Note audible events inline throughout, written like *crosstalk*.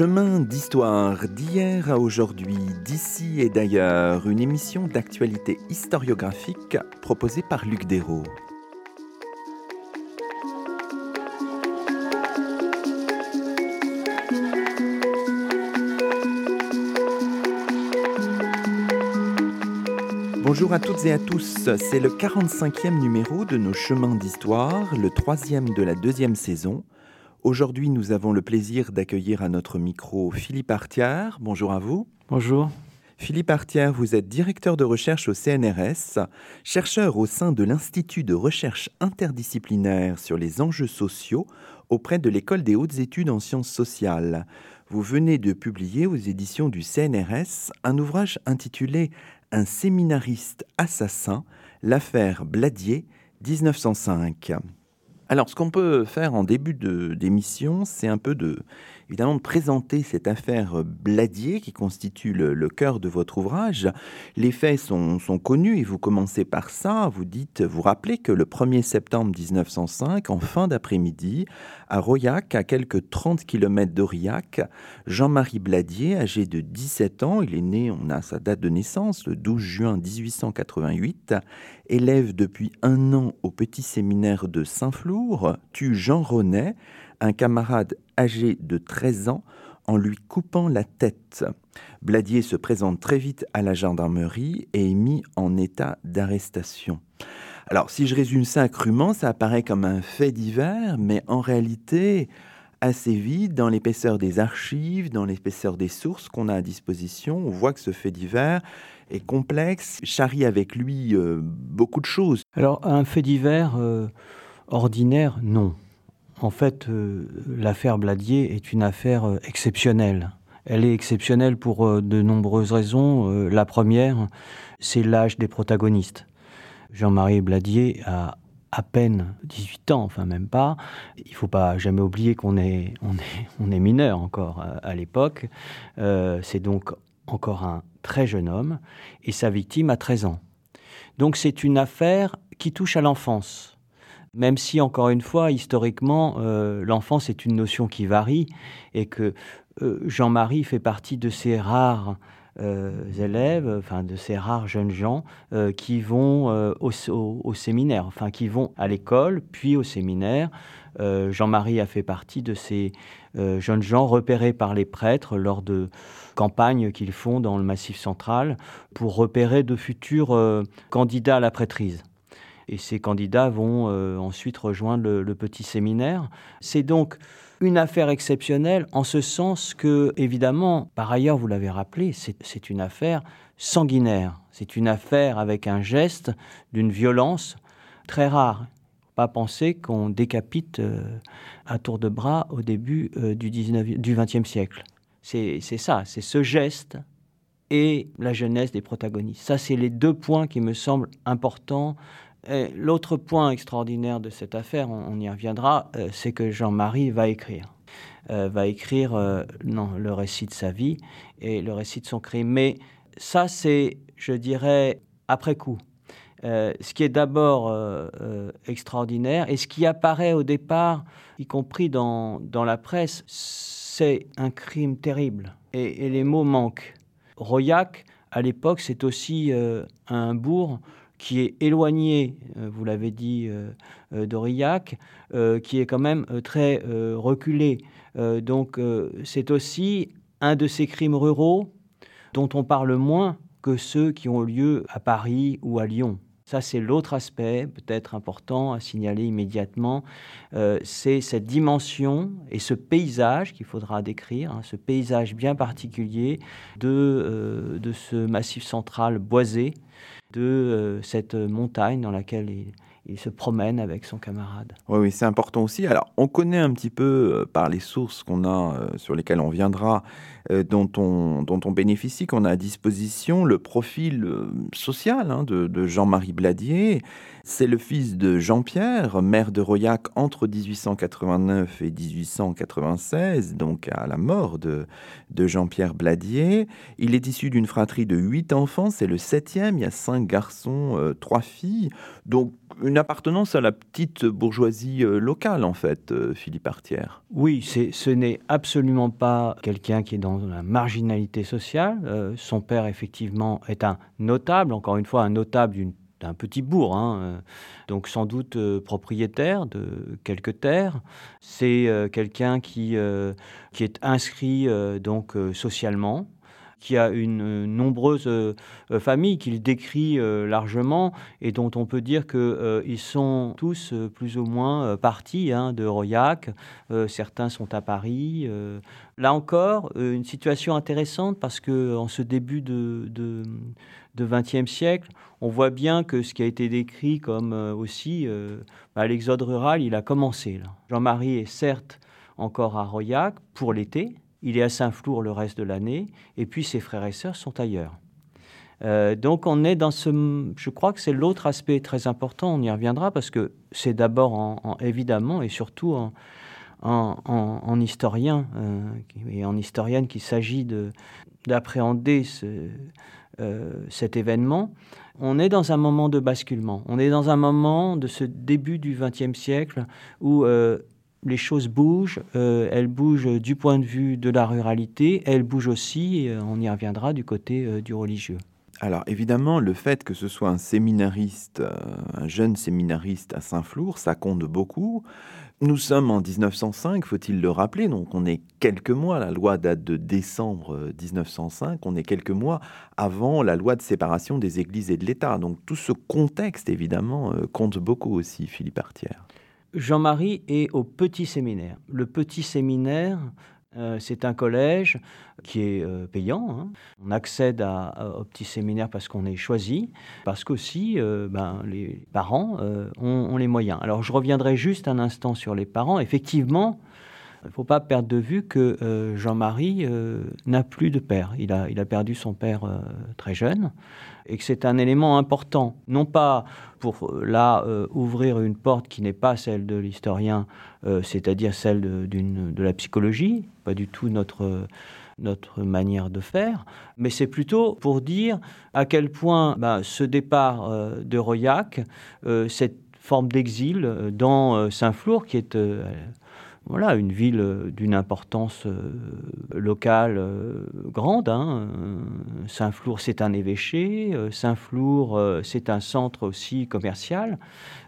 Chemin d'histoire d'hier à aujourd'hui, d'ici et d'ailleurs, une émission d'actualité historiographique proposée par Luc Dérault. Bonjour à toutes et à tous, c'est le 45e numéro de nos chemins d'histoire, le troisième de la deuxième saison. Aujourd'hui, nous avons le plaisir d'accueillir à notre micro Philippe Artière. Bonjour à vous. Bonjour. Philippe Artière, vous êtes directeur de recherche au CNRS, chercheur au sein de l'Institut de recherche interdisciplinaire sur les enjeux sociaux auprès de l'École des hautes études en sciences sociales. Vous venez de publier aux éditions du CNRS un ouvrage intitulé un séminariste assassin, l'affaire Bladier, 1905. Alors, ce qu'on peut faire en début d'émission, c'est un peu de, évidemment de présenter cette affaire Bladier qui constitue le, cœur de votre ouvrage. Les faits sont, connus et vous commencez par ça. Vous dites, vous rappelez que le 1er septembre 1905, en fin d'après-midi, à Royac, à quelques 30 km d'Aurillac, Jean-Marie Bladier, âgé de 17 ans, il est né, on a sa date de naissance, le 12 juin 1888, élève depuis un an au petit séminaire de Saint-Flour, tue Jean Ronet, un camarade âgé de 13 ans en lui coupant la tête. Bladier se présente très vite à la gendarmerie et est mis en état d'arrestation. Alors, si je résume ça crûment, ça apparaît comme un fait divers, mais en réalité, assez vite, dans l'épaisseur des archives, dans l'épaisseur des sources qu'on a à disposition, on voit que ce fait divers est complexe, charrie avec lui euh, beaucoup de choses. Alors, un fait divers euh, ordinaire, non. En fait, euh, l'affaire Bladier est une affaire euh, exceptionnelle. Elle est exceptionnelle pour euh, de nombreuses raisons. la première, c'est l'âge des protagonistes. Jean-Marie Bladier a à peine 18 ans, enfin même pas. Il faut pas jamais oublier qu'on est, on est, on est mineur encore à, l'époque. c'est donc encore un très jeune homme et sa victime a 13 ans. Donc c'est une affaire qui touche à l'enfance même si, encore une fois, historiquement, euh, l'enfance est une notion qui varie et que euh, Jean-Marie fait partie de ces rares euh, élèves, enfin de ces rares jeunes gens qui vont au, séminaire, enfin qui vont à l'école, puis au séminaire. Jean-Marie a fait partie de ces jeunes gens repérés par les prêtres lors de campagnes qu'ils font dans le Massif central pour repérer de futurs candidats à la prêtrise et ces candidats vont euh, ensuite rejoindre le, petit séminaire. C'est donc une affaire exceptionnelle en ce sens que, évidemment, par ailleurs, vous l'avez rappelé, c'est une affaire sanguinaire. C'est une affaire avec un geste d'une violence très rare. Pas penser qu'on décapite euh, à tour de bras au début euh, du, 19, du siècle. C'est ça, c'est ce geste et la jeunesse des protagonistes. Ça, c'est les deux points qui me semblent importants L'autre point extraordinaire de cette affaire, on, y reviendra, euh, c'est que Jean-Marie va écrire. Euh, va écrire euh, non, le récit de sa vie et le récit de son crime. Mais ça, c'est, je dirais, après coup. ce qui est d'abord extraordinaire et ce qui apparaît au départ, y compris dans, dans la presse, c'est un crime terrible. Et, et, les mots manquent. Royac, à l'époque, c'est aussi un bourg qui est éloigné, euh, vous l'avez dit, euh, euh, d'Aurillac, qui est quand même très reculé. donc c'est aussi un de ces crimes ruraux dont on parle moins que ceux qui ont lieu à Paris ou à Lyon. Ça, c'est l'autre aspect, peut-être important à signaler immédiatement. c'est cette dimension et ce paysage qu'il faudra décrire, hein, ce paysage bien particulier de, de ce massif central boisé, de euh, cette montagne dans laquelle il, se promène avec son camarade. Oui, oui c'est important aussi. Alors, on connaît un petit peu euh, par les sources qu'on a, euh, sur lesquelles on viendra, dont, on, dont on bénéficie, qu'on a à disposition, le profil social hein, de, Jean-Marie Bladier. C'est le fils de Jean-Pierre, maire de Royac entre 1889 et 1896, donc à la mort de, de Jean-Pierre Bladier. Il est issu d'une fratrie de huit enfants, c'est le septième, il y a cinq garçons, euh, trois filles. Donc une appartenance à la petite bourgeoisie euh, locale, en fait, euh, Philippe Artière. Oui, ce n'est absolument pas quelqu'un qui est dans la marginalité sociale. Euh, son père, effectivement, est un notable, encore une fois, un notable d'un petit bourg, hein, donc sans doute propriétaire de quelques terres. C'est quelqu'un qui, qui est inscrit donc socialement, qui a une euh, nombreuse euh, euh, famille qu'il décrit largement et dont on peut dire qu'ils sont tous plus ou moins partis hein, de Royac. certains sont à Paris. Là encore, une situation intéressante parce que en ce début de, XXe siècle, on voit bien que ce qui a été décrit comme aussi bah, l'exode rural, il a commencé. Jean-Marie est certes encore à Royac pour l'été, il est à Saint-Flour le reste de l'année, et puis ses frères et sœurs sont ailleurs. Euh, donc on est dans ce... Je crois que c'est l'autre aspect très important, on y reviendra, parce que c'est d'abord, en, évidemment, et surtout en, en, historien euh, et en historienne qu'il s'agit d'appréhender euh, cet événement. On est dans un moment de basculement, on est dans un moment de ce début du XXe siècle où les choses bougent, euh, elles bougent du point de vue de la ruralité, elles bougent aussi, euh, on y reviendra, du côté euh, du religieux. Alors évidemment, le fait que ce soit un séminariste, un jeune séminariste à Saint-Flour, ça compte beaucoup. Nous sommes en 1905, faut-il le rappeler, donc on est quelques mois, la loi date de décembre 1905, on est quelques mois avant la loi de séparation des églises et de l'État. Donc tout ce contexte, évidemment, compte beaucoup aussi, Philippe Artière. Jean-Marie est au petit séminaire. Le petit séminaire, euh, c'est un collège qui est euh, payant. Hein. On accède au petit séminaire parce qu'on est choisi, parce qu'aussi euh, ben, les parents ont, les moyens. Alors je reviendrai juste un instant sur les parents. Effectivement, il ne faut pas perdre de vue que Jean-Marie n'a plus de père. Il a, il a perdu son père très jeune et que c'est un élément important, non pas pour euh, là euh, ouvrir une porte qui n'est pas celle de l'historien, euh, c'est-à-dire celle de, la psychologie, pas du tout notre notre manière de faire, mais c'est plutôt pour dire à quel point bah, ce départ de Royac, cette forme d'exil dans Saint-Flour, qui est voilà, une ville euh, d'une importance euh, locale euh, grande. Hein. Saint-Flour, c'est un évêché. Saint-Flour, c'est un centre aussi commercial.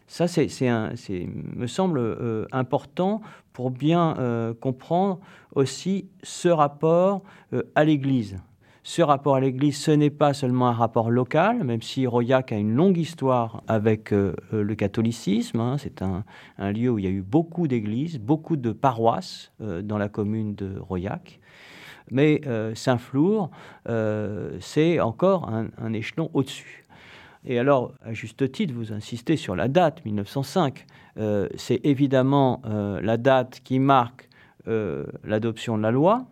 Ça, c'est, me semble important pour bien comprendre aussi ce rapport à l'Église ce rapport à l'Église, ce n'est pas seulement un rapport local, même si Royac a une longue histoire avec euh, euh, le catholicisme. Hein. c'est un, lieu où il y a eu beaucoup d'églises, beaucoup de paroisses euh, dans la commune de Royac. Mais Saint-Flour, c'est encore un, échelon au-dessus. Et alors, à juste titre, vous insistez sur la date 1905. c'est évidemment la date qui marque l'adoption de la loi,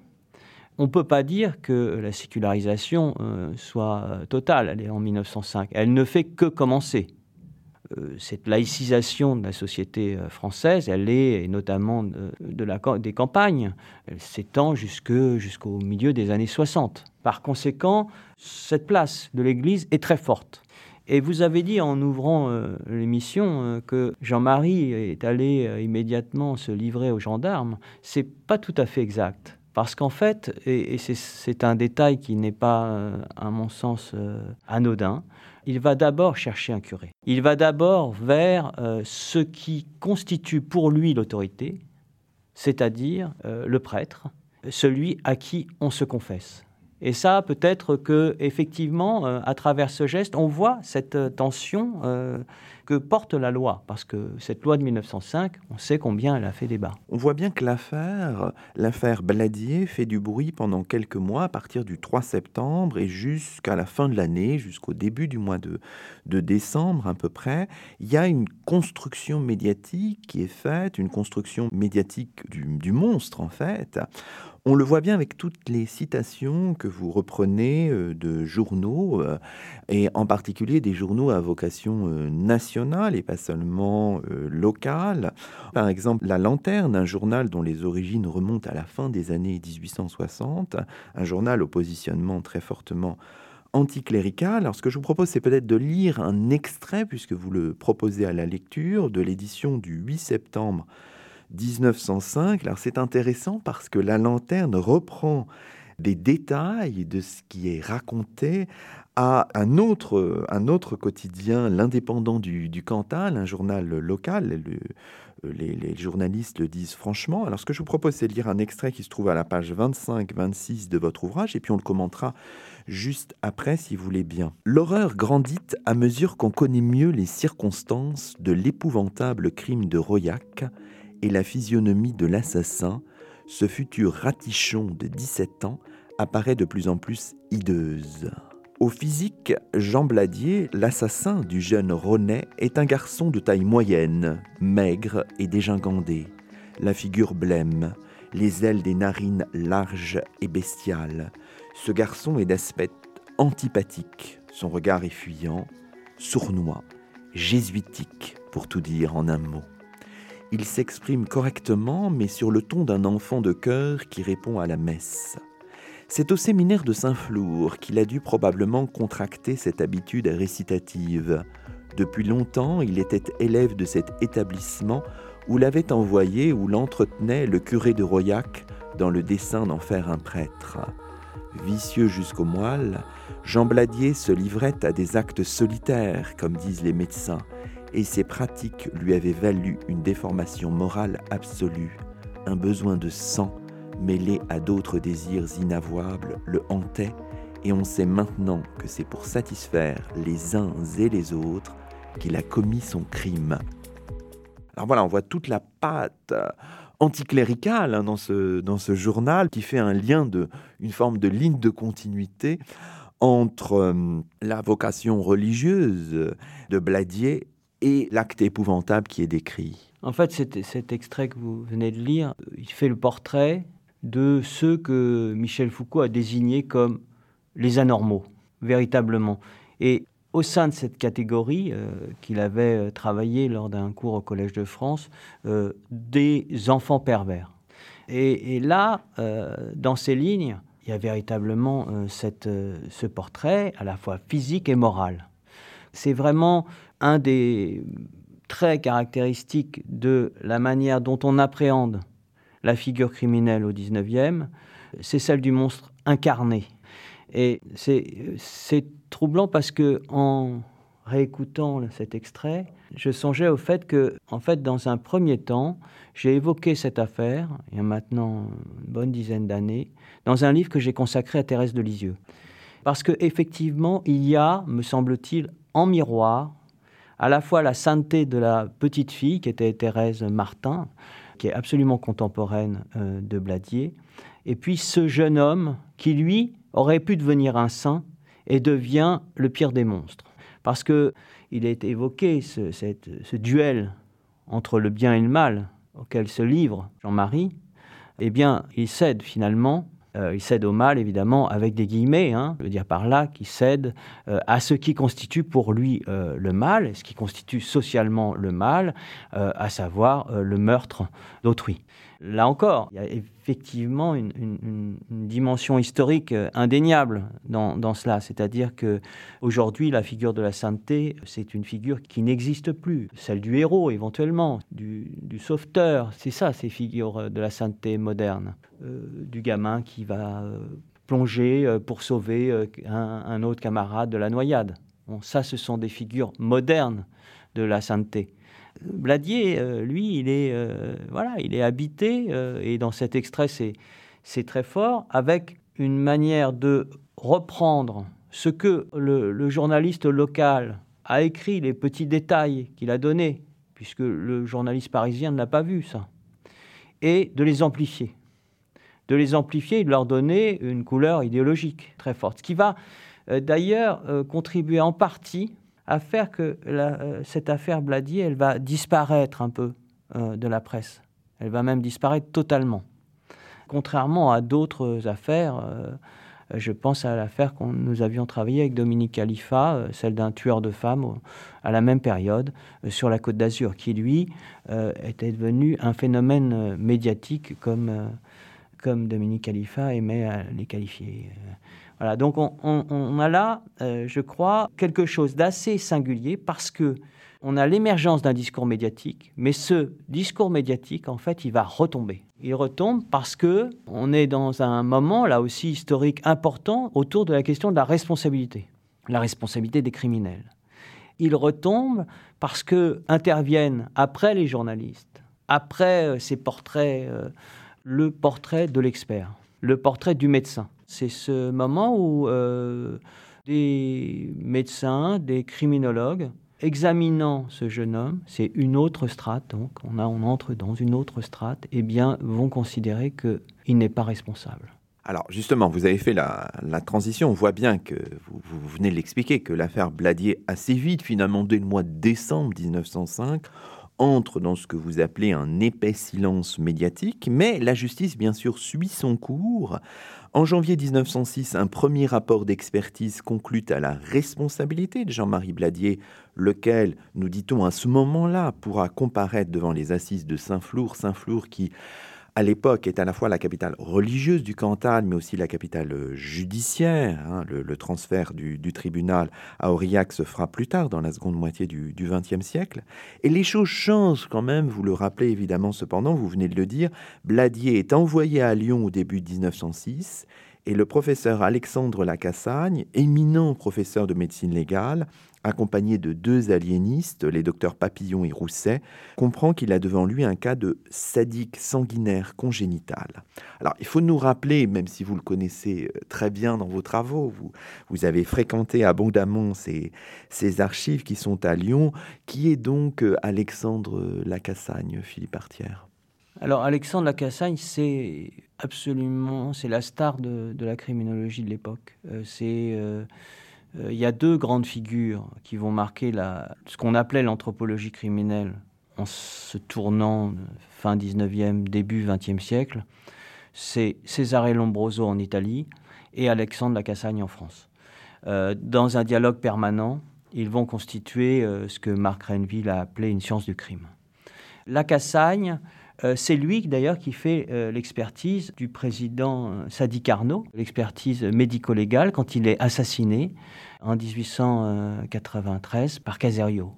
on ne peut pas dire que la sécularisation euh, soit euh, totale. Elle est en 1905. Elle ne fait que commencer. Euh, cette laïcisation de la société française, elle est, et notamment de, la, des campagnes, elle s'étend jusqu'au milieu des années 60. Par conséquent, cette place de l'Église est très forte. Et vous avez dit en ouvrant l'émission que Jean-Marie est allé immédiatement se livrer aux gendarmes. C'est pas tout à fait exact. Parce qu'en fait, et, c'est un détail qui n'est pas, euh, à mon sens, euh, anodin, il va d'abord chercher un curé. Il va d'abord vers euh, ce qui constitue pour lui l'autorité, c'est-à-dire le prêtre, celui à qui on se confesse. Et ça, peut-être que effectivement, à travers ce geste, on voit cette tension que porte la loi, parce que cette loi de 1905, on sait combien elle a fait débat. On voit bien que l'affaire, l'affaire Bladier fait du bruit pendant quelques mois, à partir du 3 septembre et jusqu'à la fin de l'année, jusqu'au début du mois de, décembre à peu près. Il y a une construction médiatique qui est faite, une construction médiatique du monstre en fait. On le voit bien avec toutes les citations que vous reprenez euh, de journaux, euh, et en particulier des journaux à vocation euh, nationale et pas seulement locale. Par exemple, La Lanterne, un journal dont les origines remontent à la fin des années 1860, un journal au positionnement très fortement anticlérical. Alors ce que je vous propose, c'est peut-être de lire un extrait, puisque vous le proposez à la lecture, de l'édition du 8 septembre 1905. Alors c'est intéressant parce que la lanterne reprend des détails de ce qui est raconté à un autre, quotidien, l'Indépendant du, Cantal, un journal local. les, les, journalistes le disent franchement. Alors ce que je vous propose, c'est de lire un extrait qui se trouve à la page 25-26 de votre ouvrage, et puis on le commentera juste après si vous voulez bien. L'horreur grandit à mesure qu'on connaît mieux les circonstances de l'épouvantable crime de Royac et la physionomie de l'assassin, ce futur ratichon de 17 ans apparaît de plus en plus hideuse. Au physique, Jean Bladier, l'assassin du jeune Ronet, est un garçon de taille moyenne, maigre et dégingandé, la figure blême, les ailes des narines larges et bestiales. Ce garçon est d'aspect antipathique, son regard est fuyant, sournois, jésuitique, pour tout dire en un mot. Il s'exprime correctement, mais sur le ton d'un enfant de cœur qui répond à la messe. C'est au séminaire de Saint-Flour qu'il a dû probablement contracter cette habitude récitative. Depuis longtemps, il était élève de cet établissement où l'avait envoyé ou l'entretenait le curé de Royac dans le dessein d'en faire un prêtre. Vicieux jusqu'au moelle, Jean Bladier se livrait à des actes solitaires, comme disent les médecins, et ses pratiques lui avaient valu une déformation morale absolue, un besoin de sang mêlé à d'autres désirs inavouables, le hantait, et on sait maintenant que c'est pour satisfaire les uns et les autres qu'il a commis son crime. Alors voilà, on voit toute la patte anticléricale hein, dans, ce, dans ce journal qui fait un lien de une forme de ligne de continuité entre euh, la vocation religieuse de Bladier et l'acte épouvantable qui est décrit. En fait, cet extrait que vous venez de lire, il fait le portrait de ceux que Michel Foucault a désignés comme les anormaux, véritablement. Et au sein de cette catégorie euh, qu'il avait euh, travaillé lors d'un cours au Collège de France, euh, des enfants pervers. Et, là, dans ces lignes, il y a véritablement ce portrait à la fois physique et moral. C'est vraiment un des traits caractéristiques de la manière dont on appréhende la figure criminelle au 19e, c'est celle du monstre incarné. Et c'est troublant parce que en réécoutant cet extrait, je songeais au fait que, en fait, dans un premier temps, j'ai évoqué cette affaire, il y a maintenant une bonne dizaine d'années, dans un livre que j'ai consacré à Thérèse de Lisieux. Parce qu'effectivement, il y a, me semble-t-il, en miroir, à la fois la sainteté de la petite fille, qui était Thérèse Martin, qui est absolument contemporaine euh, de Bladier, et puis ce jeune homme qui, lui, aurait pu devenir un saint et devient le pire des monstres. Parce que il est évoqué ce, ce duel entre le bien et le mal auquel se livre Jean-Marie, eh bien, il cède finalement euh, il cède au mal, évidemment, avec des guillemets, hein, je veux dire par là, qui cède euh, à ce qui constitue pour lui euh, le mal, ce qui constitue socialement le mal, à savoir le meurtre d'autrui. Là encore, il y a effectivement une, dimension historique indéniable dans, cela, c'est-à-dire que aujourd'hui, la figure de la sainteté, c'est une figure qui n'existe plus, celle du héros éventuellement, du, du sauveteur, c'est ça, ces figures de la sainteté moderne. Euh, du gamin qui va euh, plonger euh, pour sauver un, autre camarade de la noyade. Ça, ce sont des figures modernes de la sainteté. Bladier, lui, il est, est habité, et dans cet extrait, c'est très fort, avec une manière de reprendre ce que le, journaliste local a écrit, les petits détails qu'il a donnés, puisque le journaliste parisien ne l'a pas vu, ça, et de les amplifier de les amplifier et de leur donner une couleur idéologique très forte. Ce qui va euh, d'ailleurs euh, contribuer en partie à faire que euh, cette affaire Bladier, elle va disparaître un peu de la presse. Elle va même disparaître totalement. Contrairement à d'autres affaires, je pense à l'affaire que nous avions travaillé avec Dominique Khalifa, celle d'un tueur de femmes à la même période sur la Côte d'Azur, qui lui était devenu un phénomène médiatique comme comme Dominique Khalifa aimait les qualifier. Donc on, a là, je crois, quelque chose d'assez singulier parce que on a l'émergence d'un discours médiatique, mais ce discours médiatique, en fait, il va retomber. Il retombe parce que on est dans un moment, là aussi historique important, autour de la question de la responsabilité, la responsabilité des criminels. Il retombe parce que interviennent après les journalistes, après euh, ces portraits, euh, le portrait de l'expert, le portrait du médecin. C'est ce moment où euh, des médecins, des criminologues examinant ce jeune homme, c'est une autre strate, donc on, entre dans une autre strate, et eh bien, vont considérer qu'il n'est pas responsable. Alors justement, vous avez fait la, transition, on voit bien que vous, vous venez de l'expliquer, que l'affaire Bladier, assez vite, finalement dès le mois de décembre 1905, entre dans ce que vous appelez un épais silence médiatique, mais la justice, bien sûr, suit son cours. En janvier 1906, un premier rapport d'expertise conclut à la responsabilité de Jean-Marie Bladier, lequel, nous dit-on à ce moment-là, pourra comparaître devant les assises de Saint-Flour, Saint-Flour qui à l'époque est à la fois la capitale religieuse du Cantal, mais aussi la capitale euh, judiciaire. Hein. Le, transfert du, tribunal à Aurillac se fera plus tard, dans la seconde moitié du XXe siècle. Et les choses changent quand même, vous le rappelez évidemment cependant, vous venez de le dire, Bladier est envoyé à Lyon au début de 1906 et le professeur Alexandre Lacassagne, éminent professeur de médecine légale, accompagné de deux aliénistes, les docteurs Papillon et Rousset, comprend qu'il a devant lui un cas de sadique sanguinaire congénital. Alors, il faut nous rappeler, même si vous le connaissez euh, très bien dans vos travaux, vous, avez fréquenté abondamment ces, ces archives qui sont à Lyon, qui est donc euh, Alexandre Lacassagne, Philippe Artière? Alors Alexandre Lacassagne, c'est absolument, c'est la star de, la criminologie de l'époque. Euh, c'est il y a deux grandes figures qui vont marquer ce qu'on appelait l'anthropologie criminelle en se tournant fin 19e, début 20e siècle. C'est Cesare Lombroso en Italie et Alexandre Lacassagne en France. Euh, dans un dialogue permanent, ils vont constituer euh, ce que Marc Renville a appelé une science du crime. Lacassagne, euh, c'est lui d'ailleurs qui fait euh, l'expertise du président euh, Sadi Carnot, l'expertise médico-légale quand il est assassiné en 1893 par Caserio.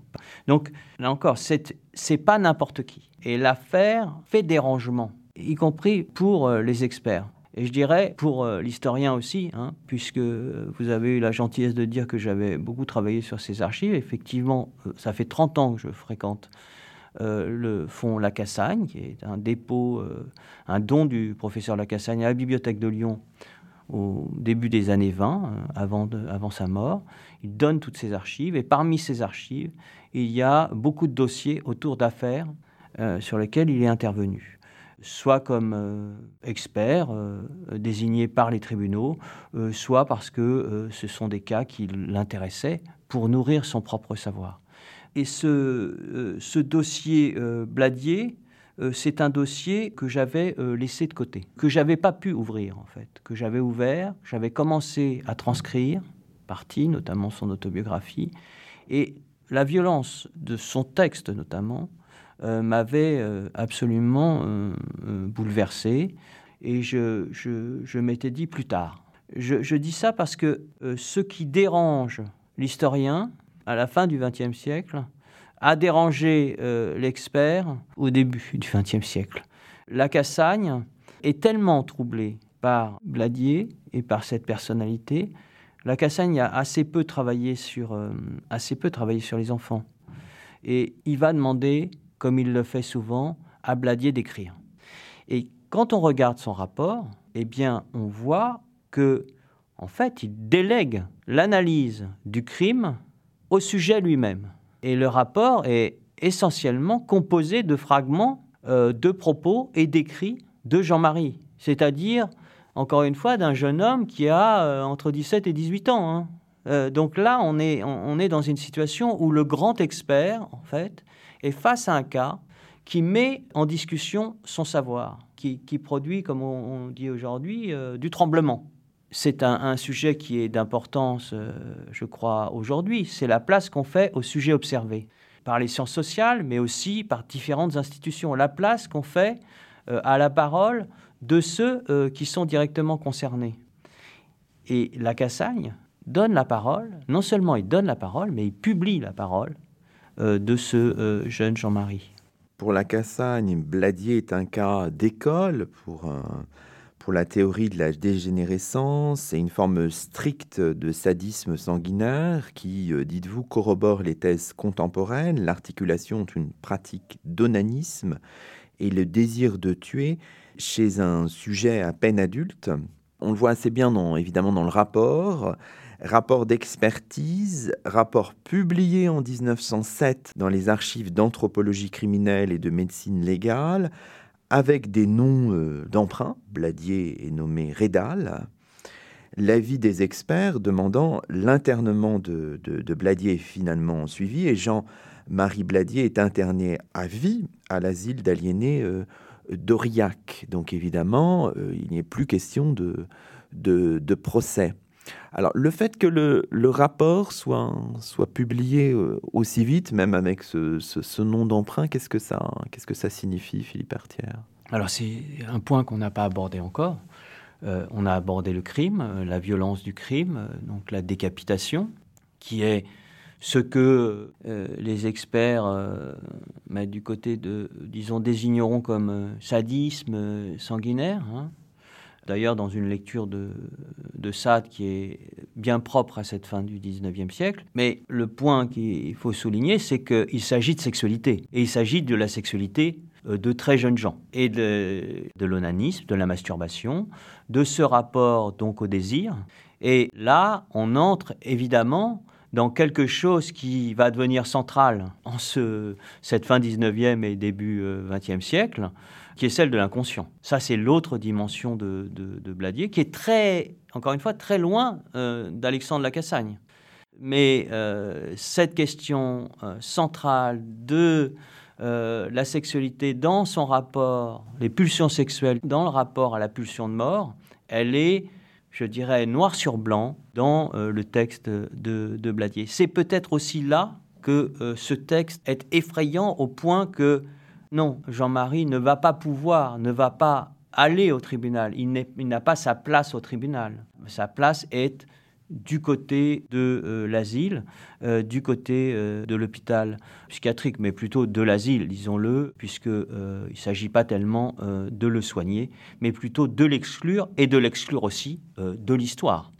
Donc là encore, c'est, pas n'importe qui. Et l'affaire fait dérangement, y compris pour les experts. Et je dirais pour l'historien aussi, hein, puisque vous avez eu la gentillesse de dire que j'avais beaucoup travaillé sur ces archives. Effectivement, ça fait 30 ans que je fréquente euh, le fonds Lacassagne, qui est un dépôt, euh, un don du professeur Lacassagne à la Bibliothèque de Lyon au début des années 20, euh, avant, avant sa mort. Il donne toutes ses archives et parmi ces archives, il y a beaucoup de dossiers autour d'affaires sur lesquels il est intervenu soit comme expert désigné par les tribunaux, soit parce que ce sont des cas qui l'intéressaient pour nourrir son propre savoir. Et ce, euh, dossier euh, Bladier, euh, c'est un dossier que j'avais laissé de côté, que j'avais pas pu ouvrir en fait, que j'avais ouvert, j'avais commencé à transcrire, partie, notamment son autobiographie, et la violence de son texte notamment m'avait absolument bouleversé, et je, m'étais dit plus tard. Je, dis ça parce que ce qui dérange l'historien, à la fin du XXe siècle, a dérangé euh, l'expert au début du XXe siècle. La Cassagne est tellement troublée par Bladier et par cette personnalité. La Cassagne a assez peu travaillé sur, euh, assez peu travaillé sur les enfants. Et il va demander, comme il le fait souvent, à Bladier d'écrire. Et quand on regarde son rapport, eh bien, on voit que, en fait, il délègue l'analyse du crime au sujet lui-même. Et le rapport est essentiellement composé de fragments euh, de propos et d'écrits de Jean-Marie, c'est-à-dire, encore une fois, d'un jeune homme qui a euh, entre 17 et 18 ans. Hein. Euh, donc là, on est, on, est dans une situation où le grand expert, en fait, est face à un cas qui met en discussion son savoir, qui, produit, comme on, dit aujourd'hui, du tremblement c'est un, sujet qui est d'importance, euh, je crois, aujourd'hui. C'est la place qu'on fait au sujet observé par les sciences sociales, mais aussi par différentes institutions. La place qu'on fait euh, à la parole de ceux qui sont directement concernés. Et la Cassagne donne la parole, non seulement il donne la parole, mais il publie la parole de ce jeune Jean-Marie. Pour la Cassagne, Bladier est un cas d'école pour, pour la théorie de la dégénérescence. C'est une forme stricte de sadisme sanguinaire qui, euh, dites-vous, corrobore les thèses contemporaines, l'articulation entre une pratique d'onanisme et le désir de tuer chez un sujet à peine adulte. On le voit assez bien, dans, évidemment, dans le rapport rapport d'expertise, rapport publié en 1907 dans les archives d'anthropologie criminelle et de médecine légale, avec des noms euh, d'emprunt. Bladier est nommé Rédal. L'avis des experts demandant l'internement de, Bladier est finalement suivi et Jean-Marie Bladier est interné à vie à l'asile d'aliénés euh, d'Aurillac. Donc évidemment, euh, il a plus question de procès. Alors, le fait que le, rapport soit, soit publié euh, aussi vite, même avec ce, nom d'emprunt, qu'est-ce que ça, qu'est-ce que ça signifie, Philippe Artière? Alors, c'est un point qu'on n'a pas abordé encore. Euh, on a abordé le crime, euh, la violence du crime, donc la décapitation, qui est ce que les experts mettent du côté de, disons, désigneront comme sadisme sanguinaire. Hein. D'ailleurs, dans une lecture de, de Sade qui est bien propre à cette fin du 19e siècle. Mais le point qu'il faut souligner, c'est qu'il s'agit de sexualité. Et il s'agit de la sexualité euh, de très jeunes gens et de, de l'onanisme, de la masturbation, de ce rapport donc au désir. Et là, on entre évidemment dans quelque chose qui va devenir central en ce, cette fin 19e et début 20e euh, siècle, qui est celle de l'inconscient. Ça, c'est l'autre dimension de, de, Bladier, qui est très, encore une fois, très loin euh, d'Alexandre Lacassagne. Mais euh, cette question euh, centrale de la sexualité dans son rapport, les pulsions sexuelles dans le rapport à la pulsion de mort, elle est, je dirais, noir sur blanc dans le texte de, de Bladier. C'est peut-être aussi là que ce texte est effrayant au point que non, Jean-Marie ne va pas pouvoir, ne va pas aller au tribunal. Il n'a pas sa place au tribunal. Sa place est du côté de euh, l'asile, euh, du côté euh, de l'hôpital psychiatrique, mais plutôt de l'asile, disons-le, puisqu'il ne s'agit pas tellement de le soigner, mais plutôt de l'exclure et de l'exclure aussi de l'histoire.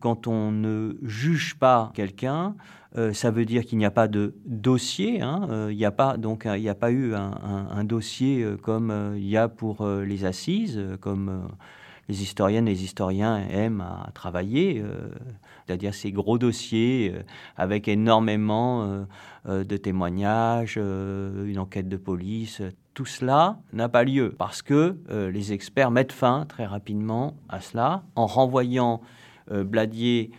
Quand on ne juge pas quelqu'un, euh, ça veut dire qu'il n'y a pas de dossier. Hein, euh, il n'y a pas donc il n'y a pas eu un, dossier euh, comme il y a pour les assises, comme les historiennes et les historiens aiment à travailler, c'est-à-dire ces gros dossiers avec énormément de témoignages, une enquête de police. Tout cela n'a pas lieu parce que les experts mettent fin très rapidement à cela en renvoyant Bladier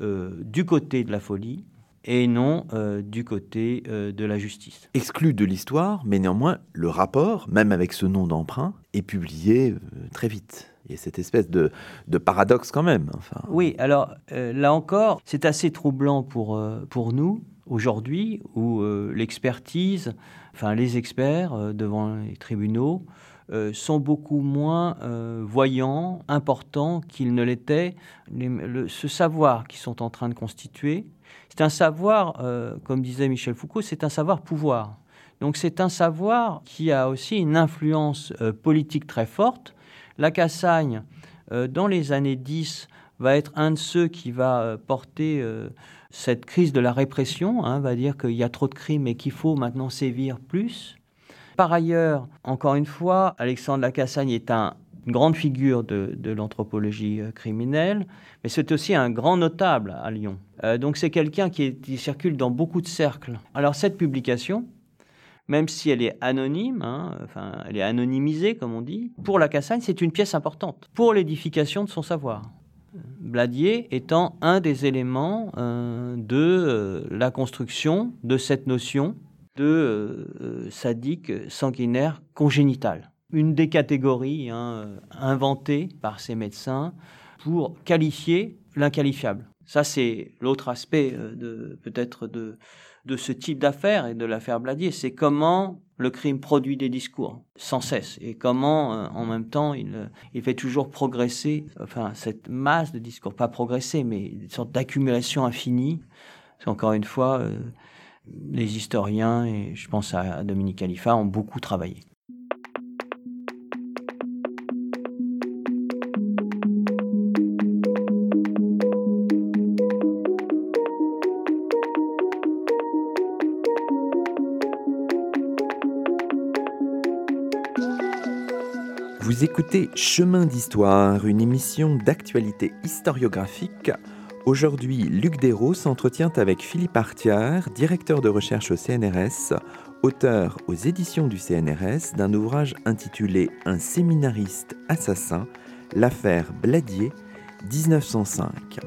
du côté de la folie et non euh, du côté euh, de la justice. Exclu de l'histoire, mais néanmoins, le rapport, même avec ce nom d'emprunt, est publié euh, très vite. Il y a cette espèce de, paradoxe quand même. Enfin. Oui, alors là encore, c'est assez troublant pour, pour nous aujourd'hui, où l'expertise, enfin les experts devant les tribunaux, sont beaucoup moins voyants, importants qu'ils ne l'étaient. ce savoir qu'ils sont en train de constituer, c'est un savoir, euh, comme disait Michel Foucault, c'est un savoir pouvoir. Donc c'est un savoir qui a aussi une influence euh, politique très forte. La Cassagne, euh, dans les années 10, va être un de ceux qui va porter cette crise de la répression, hein, va dire qu'il y a trop de crimes et qu'il faut maintenant sévir plus. Par ailleurs, encore une fois, Alexandre Lacassagne est un une grande figure de, l'anthropologie euh, criminelle, mais c'est aussi un grand notable à Lyon. Euh, donc c'est quelqu'un qui, circule dans beaucoup de cercles. Alors cette publication, même si elle est anonyme, hein, enfin elle est anonymisée comme on dit, pour la Cassagne c'est une pièce importante pour l'édification de son savoir. Bladier étant un des éléments euh, de la construction de cette notion de sadique sanguinaire congénital une des catégories hein, inventées par ces médecins pour qualifier l'inqualifiable. Ça, c'est l'autre aspect de peut-être de, ce type d'affaires et de l'affaire Bladier. C'est comment le crime produit des discours sans cesse et comment, en même temps, il, il fait toujours progresser, enfin, cette masse de discours, pas progresser, mais une sorte d'accumulation infinie. Encore une fois, les historiens, et je pense à Dominique Khalifa, ont beaucoup travaillé. Vous écoutez Chemin d'Histoire, une émission d'actualité historiographique. Aujourd'hui, Luc Desros s'entretient avec Philippe Artière, directeur de recherche au CNRS, auteur aux éditions du CNRS d'un ouvrage intitulé Un séminariste assassin, l'affaire Bladier, 1905.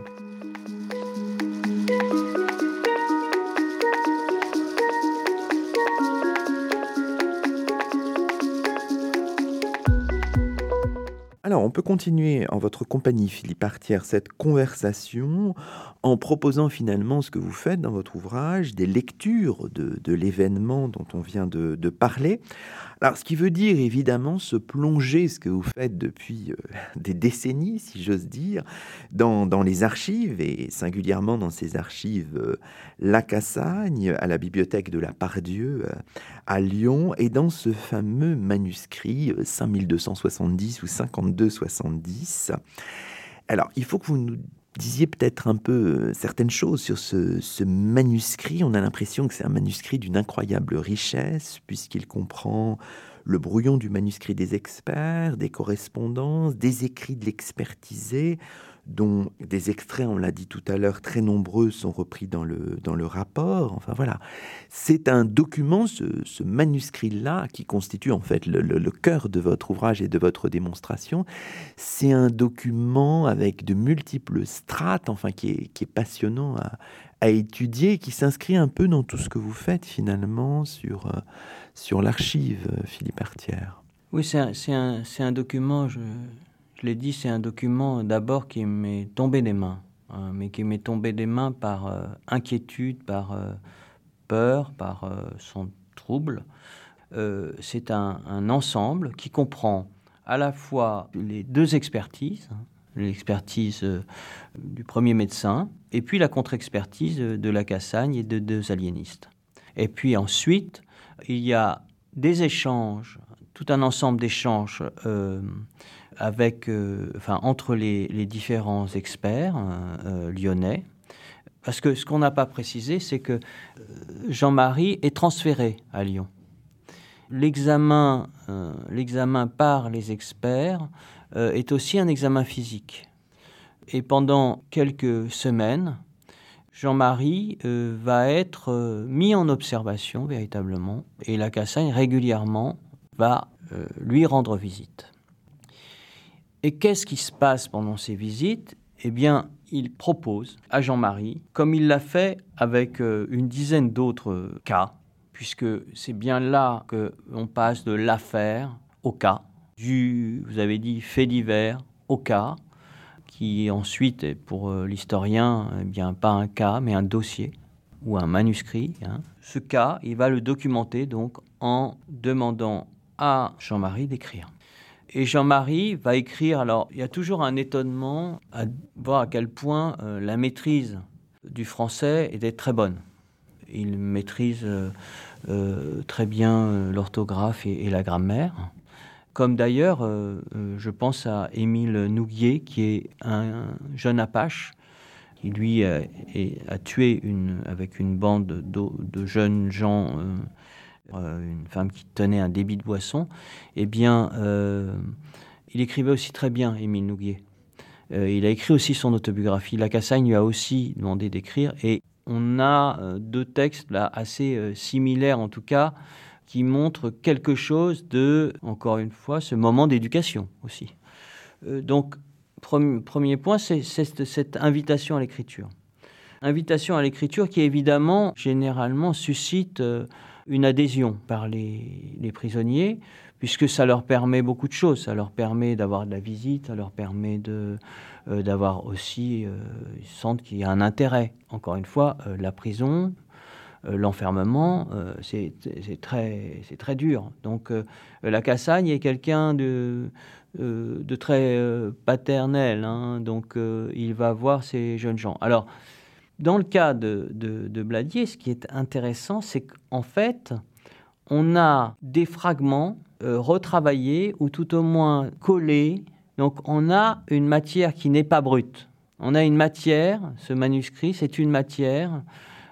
On peut continuer en votre compagnie, Philippe Artière, cette conversation en proposant finalement ce que vous faites dans votre ouvrage, des lectures de, l'événement dont on vient de, parler. Alors, ce qui veut dire évidemment se plonger, ce que vous faites depuis euh, *laughs* des décennies, si j'ose dire, dans, les archives, et singulièrement dans ces archives euh, La Cassagne, à la bibliothèque de la Pardieu, euh, à Lyon, et dans ce fameux manuscrit 5270 ou 52 2,70. Alors, il faut que vous nous disiez peut-être un peu euh, certaines choses sur ce, manuscrit. On a l'impression que c'est un manuscrit d'une incroyable richesse, puisqu'il comprend le brouillon du manuscrit des experts, des correspondances, des écrits de l'expertisé, dont des extraits, on l'a dit tout à l'heure, très nombreux sont repris dans le, dans le rapport. Enfin voilà, c'est un document, ce, manuscrit-là, qui constitue en fait le, cœur de votre ouvrage et de votre démonstration. C'est un document avec de multiples strates, enfin qui est, qui est passionnant à, à étudier, qui s'inscrit un peu dans tout ce que vous faites finalement sur, euh, sur l'archive, Philippe Artière. Oui, c'est un, un, un, document, je, je l'ai dit, c'est un document d'abord qui m'est tombé des mains, hein, mais qui m'est tombé des mains par euh, inquiétude, par euh, peur, par euh, son trouble. c'est un, ensemble qui comprend à la fois les deux expertises, hein, l'expertise du premier médecin, et puis la contre-expertise de la Cassagne et de deux aliénistes. Et puis ensuite, il y a des échanges, tout un ensemble d'échanges euh, entre les, différents experts euh, euh, lyonnais. Parce que ce qu'on n'a pas précisé, c'est que Jean-Marie est transféré à Lyon. L'examen, l'examen par les experts est aussi un examen physique. Et pendant quelques semaines, Jean-Marie va être mis en observation véritablement, et la Cassagne régulièrement va lui rendre visite. Et qu'est-ce qui se passe pendant ces visites? Eh bien, il propose à Jean-Marie, comme il l'a fait avec euh, une dizaine d'autres cas, puisque c'est bien là que l'on passe de l'affaire au cas, du, vous avez dit, fait divers au cas, qui ensuite est pour euh, l'historien, eh bien, pas un cas, mais un dossier ou un manuscrit. Hein. Ce cas, il va le documenter donc en demandant à Jean-Marie d'écrire. Et Jean-Marie va écrire, alors il y a toujours un étonnement à voir à quel point euh, la maîtrise du français était très bonne. Il maîtrise euh, euh, très bien l'orthographe et, la grammaire. Comme d'ailleurs, je pense à Émile Nouguier, qui est un, jeune Apache, qui lui a, tué avec une bande de jeunes gens euh, une femme qui tenait un débit de boisson, eh bien, euh, il écrivait aussi très bien, Émile Nouguier. Euh, il a écrit aussi son autobiographie. La Cassagne lui a aussi demandé d'écrire. Et on a deux textes là, assez similaires, en tout cas, qui montrent quelque chose de, encore une fois, ce moment d'éducation aussi. donc, premier point, c'est cette invitation à l'écriture. Invitation à l'écriture qui, évidemment, généralement suscite une adhésion par les, prisonniers, puisque ça leur permet beaucoup de choses. Ça leur permet d'avoir de la visite, ça leur permet euh, d'avoir aussi, euh, ils sentent qu'il y a un intérêt. Encore une fois, euh, la prison, l'enfermement, c'est très, dur. Donc la Cassagne est quelqu'un de, de très paternel, hein. donc il va voir ces jeunes gens. Alors, dans le cas de, de, Bladier, ce qui est intéressant, c'est qu'en fait, on a des fragments retravaillés ou tout au moins collés donc on a une matière qui n'est pas brute. On a une matière, ce manuscrit, c'est une matière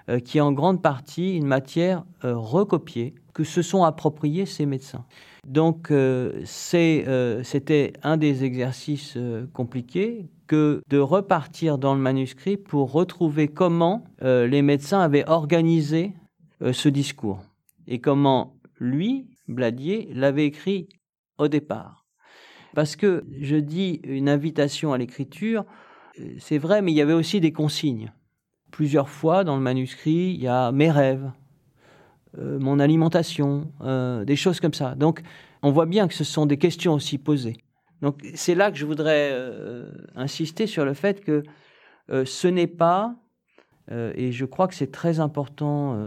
euh, qui est en grande partie une matière euh, recopiée, que se sont appropriés ces médecins. Donc euh, c'était un des exercices compliqués que de repartir dans le manuscrit pour retrouver comment les médecins avaient organisé ce discours et comment lui, Bladier, l'avait écrit au départ. Parce que je dis une invitation à l'écriture, euh, c'est vrai, mais il y avait aussi des consignes. Plusieurs fois dans le manuscrit, il y a mes rêves, euh, mon alimentation, euh, des choses comme ça. Donc on voit bien que ce sont des questions aussi posées. Donc c'est là que je voudrais insister sur le fait que ce n'est pas, et je crois que c'est très important,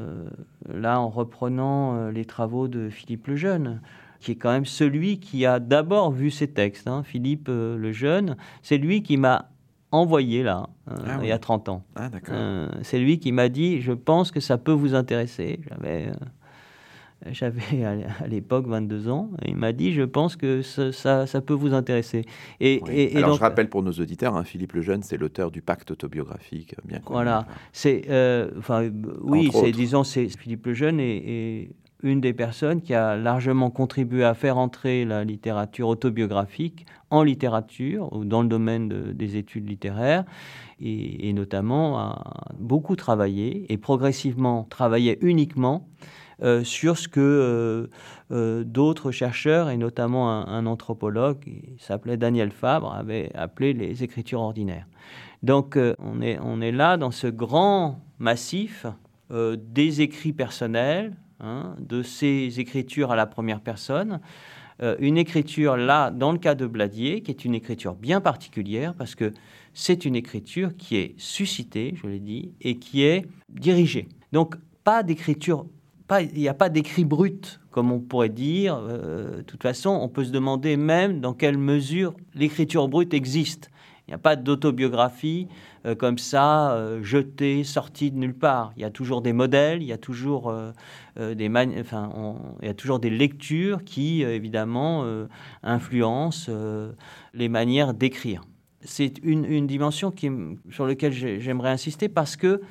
là en reprenant les travaux de Philippe Lejeune, qui est quand même celui qui a d'abord vu ces textes. Hein. Philippe euh, le Jeune, c'est lui qui m'a envoyé là, euh, ah il y a 30 ans. Ah, euh, c'est lui qui m'a dit, je pense que ça peut vous intéresser. J'avais, j'avais *laughs* à l'époque 22 ans, et il m'a dit, je pense que ça, ça, peut vous intéresser. Et, et, Alors je rappelle pour nos auditeurs, hein, Philippe le Jeune, c'est l'auteur du pacte autobiographique, bien connu. Voilà, c'est, enfin, oui, c'est, disons, c'est Philippe le Jeune et une des personnes qui a largement contribué à faire entrer la littérature autobiographique en littérature ou dans le domaine des études littéraires et, notamment a beaucoup travaillé et progressivement travaillé uniquement euh, sur ce que euh, euh, d'autres chercheurs et notamment un, anthropologue qui s'appelait Daniel Fabre avait appelé les écritures ordinaires. Donc on, est, on est là dans ce grand massif des écrits personnels, Hein, de ces écritures à la première personne. Euh, une écriture là, dans le cas de Bladier, qui est une écriture bien particulière parce que c'est une écriture qui est suscitée, je l'ai dit, et qui est dirigée. Donc pas d'écriture, il n'y a pas d'écrit brut comme on pourrait dire. Euh, de toute façon, on peut se demander même dans quelle mesure l'écriture brute existe. Il n'y a pas d'autobiographie euh, comme ça, euh, jetée, sortie de nulle part. Il y a toujours des modèles, il y a toujours, euh, des, enfin, il y a toujours des lectures qui, évidemment, influencent les manières d'écrire. C'est une, une, dimension qui, sur laquelle j'aimerais insister parce que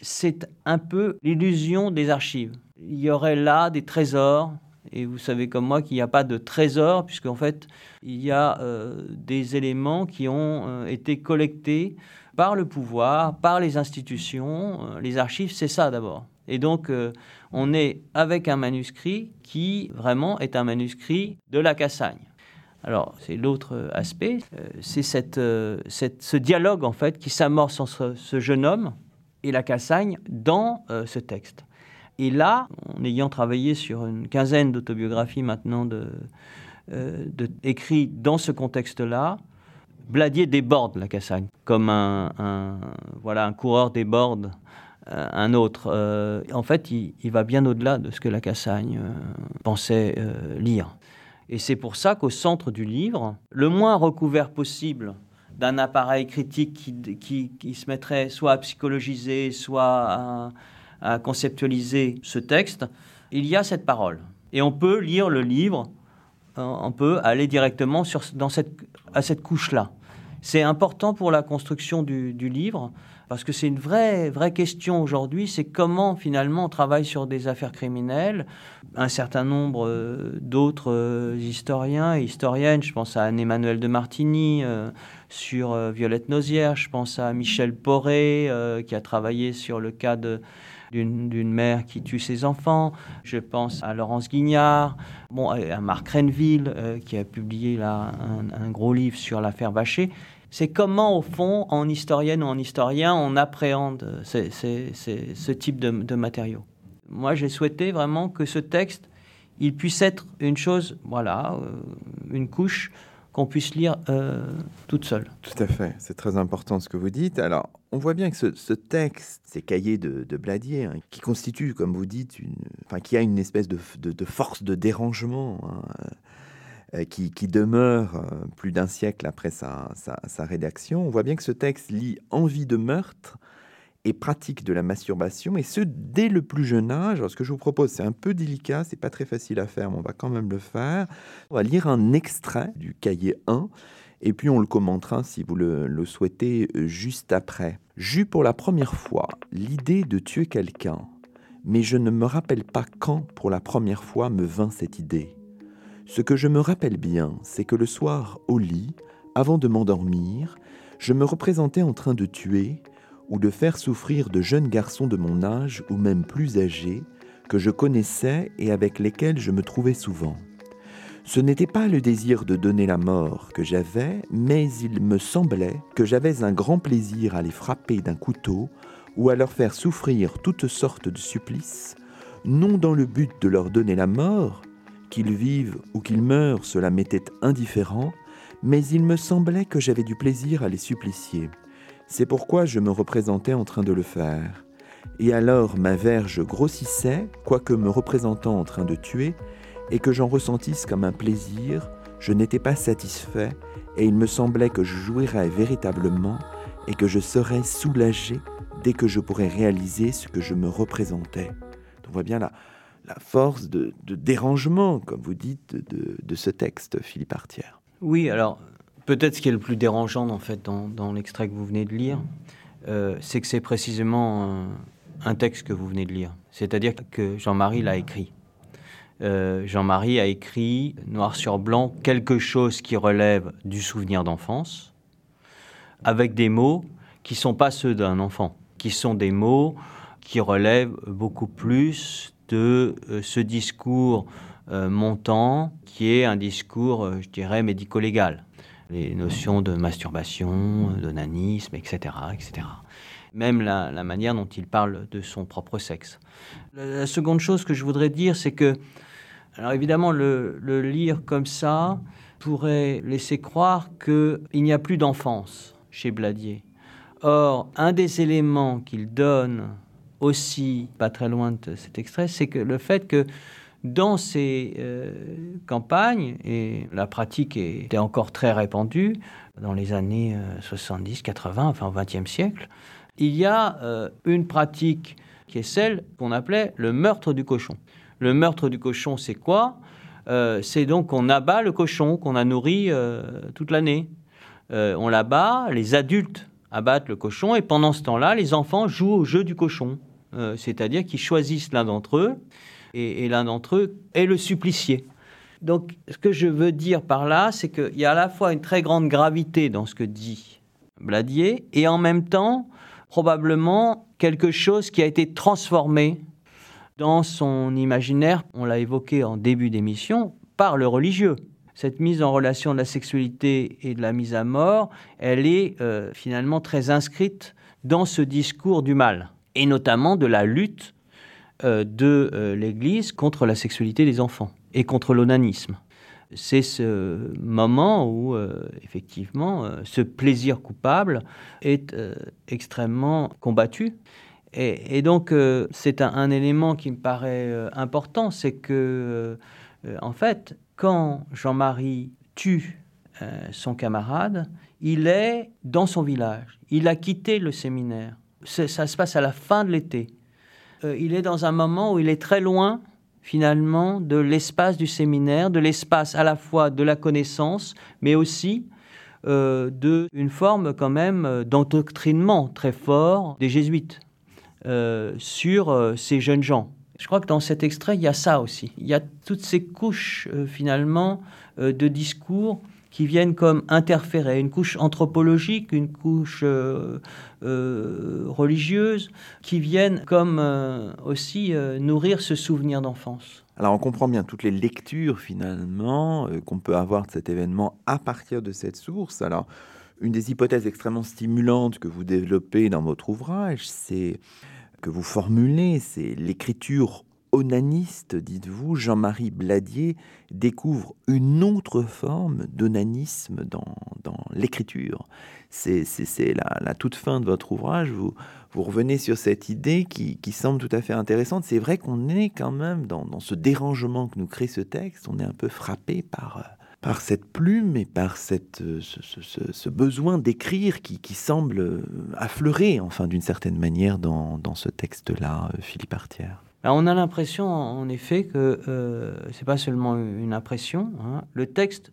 c'est un peu l'illusion des archives. Il y aurait là des trésors et vous savez comme moi qu'il n'y a pas de trésor, puisqu'en fait, il y a euh, des éléments qui ont euh, été collectés par le pouvoir, par les institutions. Euh, les archives, c'est ça d'abord. Et donc, on est avec un manuscrit qui vraiment est un manuscrit de la Cassagne. Alors, c'est l'autre aspect, c'est cette, ce dialogue en fait qui s'amorce entre ce jeune homme et la Cassagne dans ce texte. Et là, en ayant travaillé sur une quinzaine d'autobiographies maintenant euh, écrits dans ce contexte-là, Bladier déborde la Cassagne, comme un, voilà, un coureur déborde euh, un autre. Euh, en fait, il, va bien au-delà de ce que la Cassagne pensait lire. Et c'est pour ça qu'au centre du livre, le moins recouvert possible d'un appareil critique qui, qui, se mettrait soit à psychologiser, soit à à conceptualiser ce texte, il y a cette parole. Et on peut lire le livre, euh, on peut aller directement dans cette, à cette couche-là. C'est important pour la construction du, livre, parce que c'est une vraie, vraie question aujourd'hui, c'est comment finalement on travaille sur des affaires criminelles. Un certain nombre euh, d'autres euh, historiens et historiennes, je pense à Anne-Emmanuel de Martigny, sur Violette Nozière, je pense à Michel Poré, qui a travaillé sur le cas de d'une mère qui tue ses enfants. Je pense à Laurence Guignard, bon, à Marc Renville, euh, qui a publié là un, gros livre sur l'affaire Vacher. C'est comment, au fond, en historienne ou en historien, on appréhende ce type de, matériaux. Moi, j'ai souhaité vraiment que ce texte, il puisse être une chose, voilà, euh, une couche qu'on puisse lire euh, toute seule. Tout à fait, c'est très important ce que vous dites. Alors, on voit bien que ce, texte, ces cahiers de, Bladier, hein, qui constituent, comme vous dites, enfin, qui a une espèce de, force de dérangement, hein, euh, qui, demeure plus d'un siècle après sa, sa, rédaction, on voit bien que ce texte lit envie de meurtre, et pratique de la masturbation, et ce dès le plus jeune âge. Alors, ce que je vous propose, c'est un peu délicat, c'est pas très facile à faire, mais on va quand même le faire. On va lire un extrait du cahier 1, et puis on le commentera si vous le, le souhaitez juste après. J'eus pour la première fois l'idée de tuer quelqu'un, mais je ne me rappelle pas quand pour la première fois me vint cette idée. Ce que je me rappelle bien, c'est que le soir, au lit, avant de m'endormir, je me représentais en train de tuer, ou de faire souffrir de jeunes garçons de mon âge ou même plus âgés que je connaissais et avec lesquels je me trouvais souvent. Ce n'était pas le désir de donner la mort que j'avais, mais il me semblait que j'avais un grand plaisir à les frapper d'un couteau ou à leur faire souffrir toutes sortes de supplices, non dans le but de leur donner la mort, qu'ils vivent ou qu'ils meurent, cela m'était indifférent, mais il me semblait que j'avais du plaisir à les supplicier. C'est pourquoi je me représentais en train de le faire. Et alors ma verge grossissait, quoique me représentant en train de tuer, et que j'en ressentisse comme un plaisir, je n'étais pas satisfait, et il me semblait que je jouirais véritablement, et que je serais soulagé dès que je pourrais réaliser ce que je me représentais. On voit bien la, force de, dérangement, comme vous dites, de, de ce texte, Philippe Artière. Oui, alors Peut-être ce qui est le plus dérangeant en fait dans, l'extrait que vous venez de lire, euh, c'est que c'est précisément un, texte que vous venez de lire. C'est-à-dire que Jean-Marie l'a écrit. Euh, Jean-Marie a écrit noir sur blanc quelque chose qui relève du souvenir d'enfance, avec des mots qui sont pas ceux d'un enfant, qui sont des mots qui relèvent beaucoup plus de euh, ce discours montant, qui est un discours, je dirais, médico-légal les notions de masturbation, d'onanisme, etc., etc. Même la, manière dont il parle de son propre sexe. La, seconde chose que je voudrais dire, c'est que, alors évidemment, le, lire comme ça pourrait laisser croire qu'il n'y a plus d'enfance chez Bladier. Or, un des éléments qu'il donne aussi, pas très loin de cet extrait, c'est que le fait que dans ces euh, campagnes, et la pratique était encore très répandue dans les années 70, euh, 80, enfin au XXe siècle, il y a euh, une pratique qui est celle qu'on appelait le meurtre du cochon. Le meurtre du cochon, c'est quoi C'est donc qu'on abat le cochon qu'on a nourri toute l'année. on l'abat, les adultes abattent le cochon, et pendant ce temps-là, les enfants jouent au jeu du cochon. C'est-à-dire qu'ils choisissent l'un d'entre eux et, l'un d'entre eux est le supplicié. Donc, ce que je veux dire par là, c'est qu'il y a à la fois une très grande gravité dans ce que dit Bladier, et en même temps, probablement quelque chose qui a été transformé dans son imaginaire, on l'a évoqué en début d'émission, par le religieux. Cette mise en relation de la sexualité et de la mise à mort, elle est euh, finalement très inscrite dans ce discours du mal, et notamment de la lutte euh, de euh, l'Église contre la sexualité des enfants et contre l'onanisme. C'est ce moment où, effectivement, ce plaisir coupable est extrêmement combattu. Et, donc, c'est un, élément qui me paraît important, c'est que, en fait, quand Jean-Marie tue son camarade, il est dans son village. Il a quitté le séminaire. Ça se passe à la fin de l'été. Euh, il est dans un moment où il est très loin finalement de l'espace du séminaire, de l'espace à la fois de la connaissance, mais aussi euh, d'une forme quand même euh, d'endoctrinement très fort des jésuites euh, sur ces jeunes gens. Je crois que dans cet extrait, il y a ça aussi. Il y a toutes ces couches finalement de discours qui viennent comme interférer, une couche anthropologique, une couche euh, euh, religieuse, qui viennent comme euh, aussi nourrir ce souvenir d'enfance. Alors on comprend bien toutes les lectures finalement qu'on peut avoir de cet événement à partir de cette source. Alors une des hypothèses extrêmement stimulantes que vous développez dans votre ouvrage, c'est que vous formulez, c'est l'écriture onaniste, dites-vous, Jean-Marie Bladier découvre une autre forme d'onanisme dans, l'écriture. C'est la, la, toute fin de votre ouvrage, vous, vous revenez sur cette idée qui, semble tout à fait intéressante. C'est vrai qu'on est quand même dans, ce dérangement que nous crée ce texte, on est un peu frappé par, par cette plume et par cette, ce, besoin d'écrire qui, semble affleurer, enfin d'une certaine manière, dans, ce texte-là, Philippe Artière. Ben, on a l'impression, en effet, que euh, c'est pas seulement une impression. Hein. le texte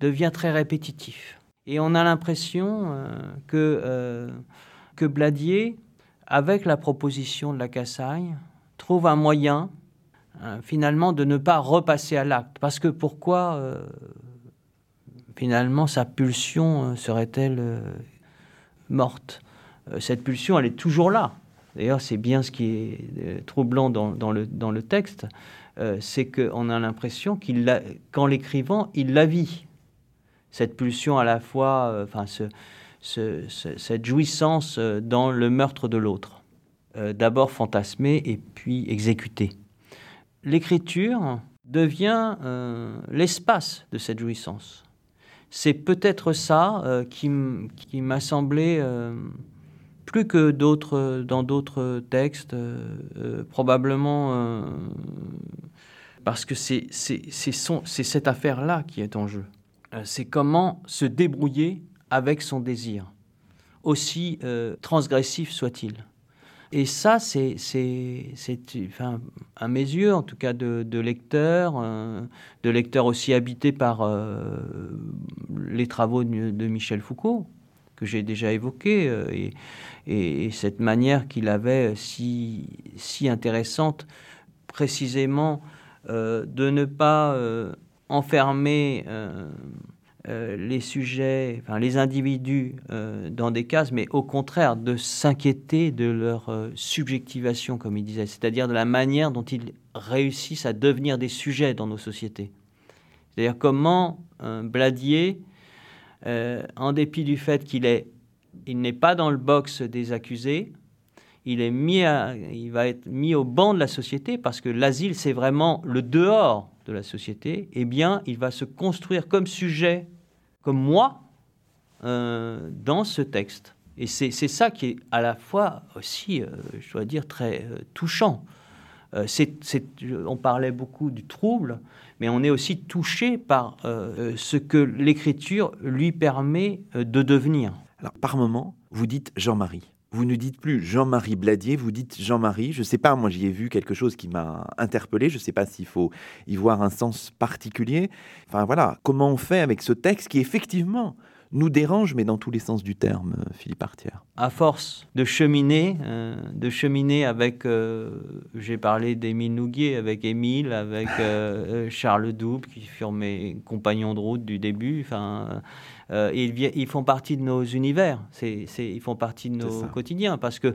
devient très répétitif, et on a l'impression euh, que euh, que Bladier, avec la proposition de la Cassagne, trouve un moyen finalement de ne pas repasser à l'acte. Parce que pourquoi finalement sa pulsion serait-elle morte? Cette pulsion, elle est toujours là. D'ailleurs, c'est bien ce qui est euh, troublant dans, le, texte, euh, c'est qu'on a l'impression qu'en l'écrivant, il la vit. Cette pulsion à la fois, euh, enfin, ce, cette jouissance dans le meurtre de l'autre. D'abord fantasmé et puis exécuté. L'écriture devient l'espace de cette jouissance. C'est peut-être ça qui, qui m'a semblé plus que d'autres dans d'autres textes, euh, euh, probablement euh, parce que c'est cette affaire-là qui est en jeu. c'est comment se débrouiller avec son désir, aussi transgressif soit-il. Et ça, c'est, enfin, à mes yeux, en tout cas de, de lecteurs, de lecteurs aussi habités par les travaux de Michel Foucault, que j'ai déjà évoqué, euh, et, cette manière qu'il avait si, si intéressante, précisément, euh, de ne pas euh, les sujets, enfin les individus dans des cases, mais au contraire de s'inquiéter de leur subjectivation, comme il disait, c'est-à-dire de la manière dont ils réussissent à devenir des sujets dans nos sociétés. C'est-à-dire comment Bladier euh, en dépit du fait qu'il est, il n'est pas dans le box des accusés, il, est mis il va être mis au banc de la société parce que l'asile, c'est vraiment le dehors de la société. Eh bien, il va se construire comme sujet, comme moi, euh, dans ce texte. Et c'est ça qui est à la fois aussi, euh, je dois dire, très touchant. on parlait beaucoup du trouble, mais on est aussi touché par euh, ce que l'écriture lui permet euh, de devenir. Alors, par moment, vous dites Jean-Marie. Vous ne dites plus Jean-Marie Bladier, vous dites Jean-Marie. Je ne sais pas, moi j'y ai vu quelque chose qui m'a interpellé. Je ne sais pas s'il faut y voir un sens particulier. Enfin voilà, comment on fait avec ce texte qui effectivement nous dérange, mais dans tous les sens du terme, euh, Philippe Artière À force de cheminer, euh, de cheminer avec, euh, j'ai parlé d'Émile Nouguier, avec Émile, avec *laughs* Charles Double, qui furent mes compagnons de route du début. Enfin, ils, ils, font partie de nos univers, c'est, ils font partie de nos quotidiens, parce que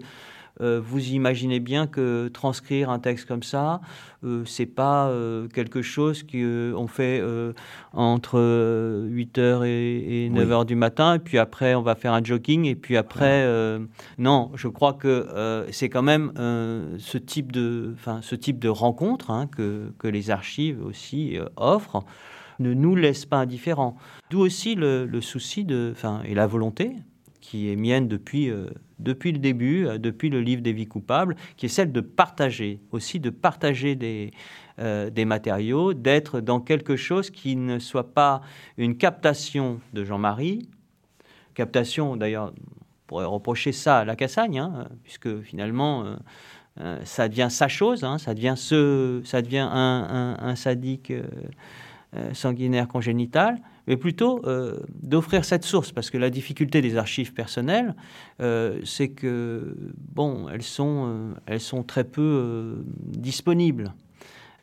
euh, vous imaginez bien que transcrire un texte comme ça, euh, c'est pas euh, quelque chose qu'on fait entre 8h et, 9h du matin, et puis après on va faire un jogging, et puis après, non, je crois que c'est quand même ce, type de, ce type de rencontre hein, que, que, les archives aussi offrent ne nous laisse pas indifférents. D'où aussi le, le souci de, et la volonté qui est mienne depuis, euh, depuis le début, euh, depuis le livre des vies coupables, qui est celle de partager, aussi de partager des, euh, des matériaux, d'être dans quelque chose qui ne soit pas une captation de Jean-Marie, captation d'ailleurs, on pourrait reprocher ça à la Cassagne, hein, puisque finalement ça devient sa chose, hein, ça devient, ce, ça devient un, un, un sadique sanguinaire congénital mais plutôt euh, d'offrir cette source, parce que la difficulté des archives personnelles, euh, c'est que, bon, elles sont, euh, elles sont très peu disponibles.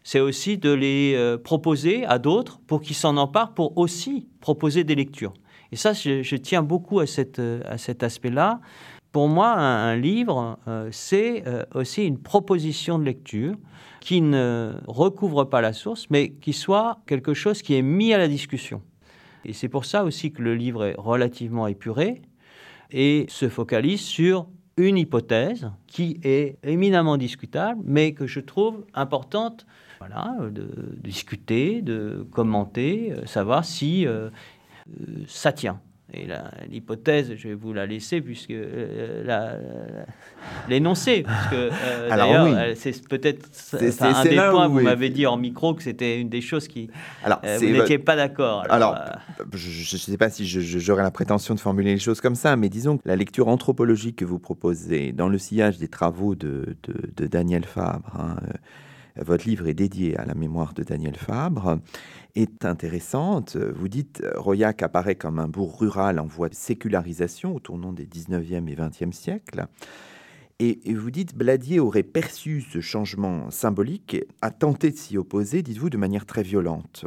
C'est aussi de les proposer à d'autres pour qu'ils s'en emparent, pour aussi proposer des lectures. Et ça, je, tiens beaucoup à, cette, à cet aspect-là. Pour moi, un, livre, c'est aussi une proposition de lecture qui ne recouvre pas la source, mais qui soit quelque chose qui est mis à la discussion. Et c'est pour ça aussi que le livre est relativement épuré et se focalise sur une hypothèse qui est éminemment discutable, mais que je trouve importante voilà, de, discuter, de commenter, euh, savoir si euh, euh, ça tient. Et l'hypothèse, je vais vous la laisser puisque l'énoncer, parce que d'ailleurs, c'est peut-être un des points. Vous m'avez dit en micro que c'était une des choses qui. Alors, vous n'étiez pas d'accord. Alors, je ne sais pas si j'aurais la prétention de formuler les choses comme ça, mais disons que la lecture anthropologique que vous proposez dans le sillage des travaux de, de, Daniel Fabre. Hein, votre livre est dédié à la mémoire de Daniel Fabre, est intéressante. Vous dites, Royac apparaît comme un bourg rural en voie de sécularisation au tournant des 19e et 20e siècles. Et, vous dites, Bladier aurait perçu ce changement symbolique, a tenté de s'y opposer, dites-vous, de manière très violente.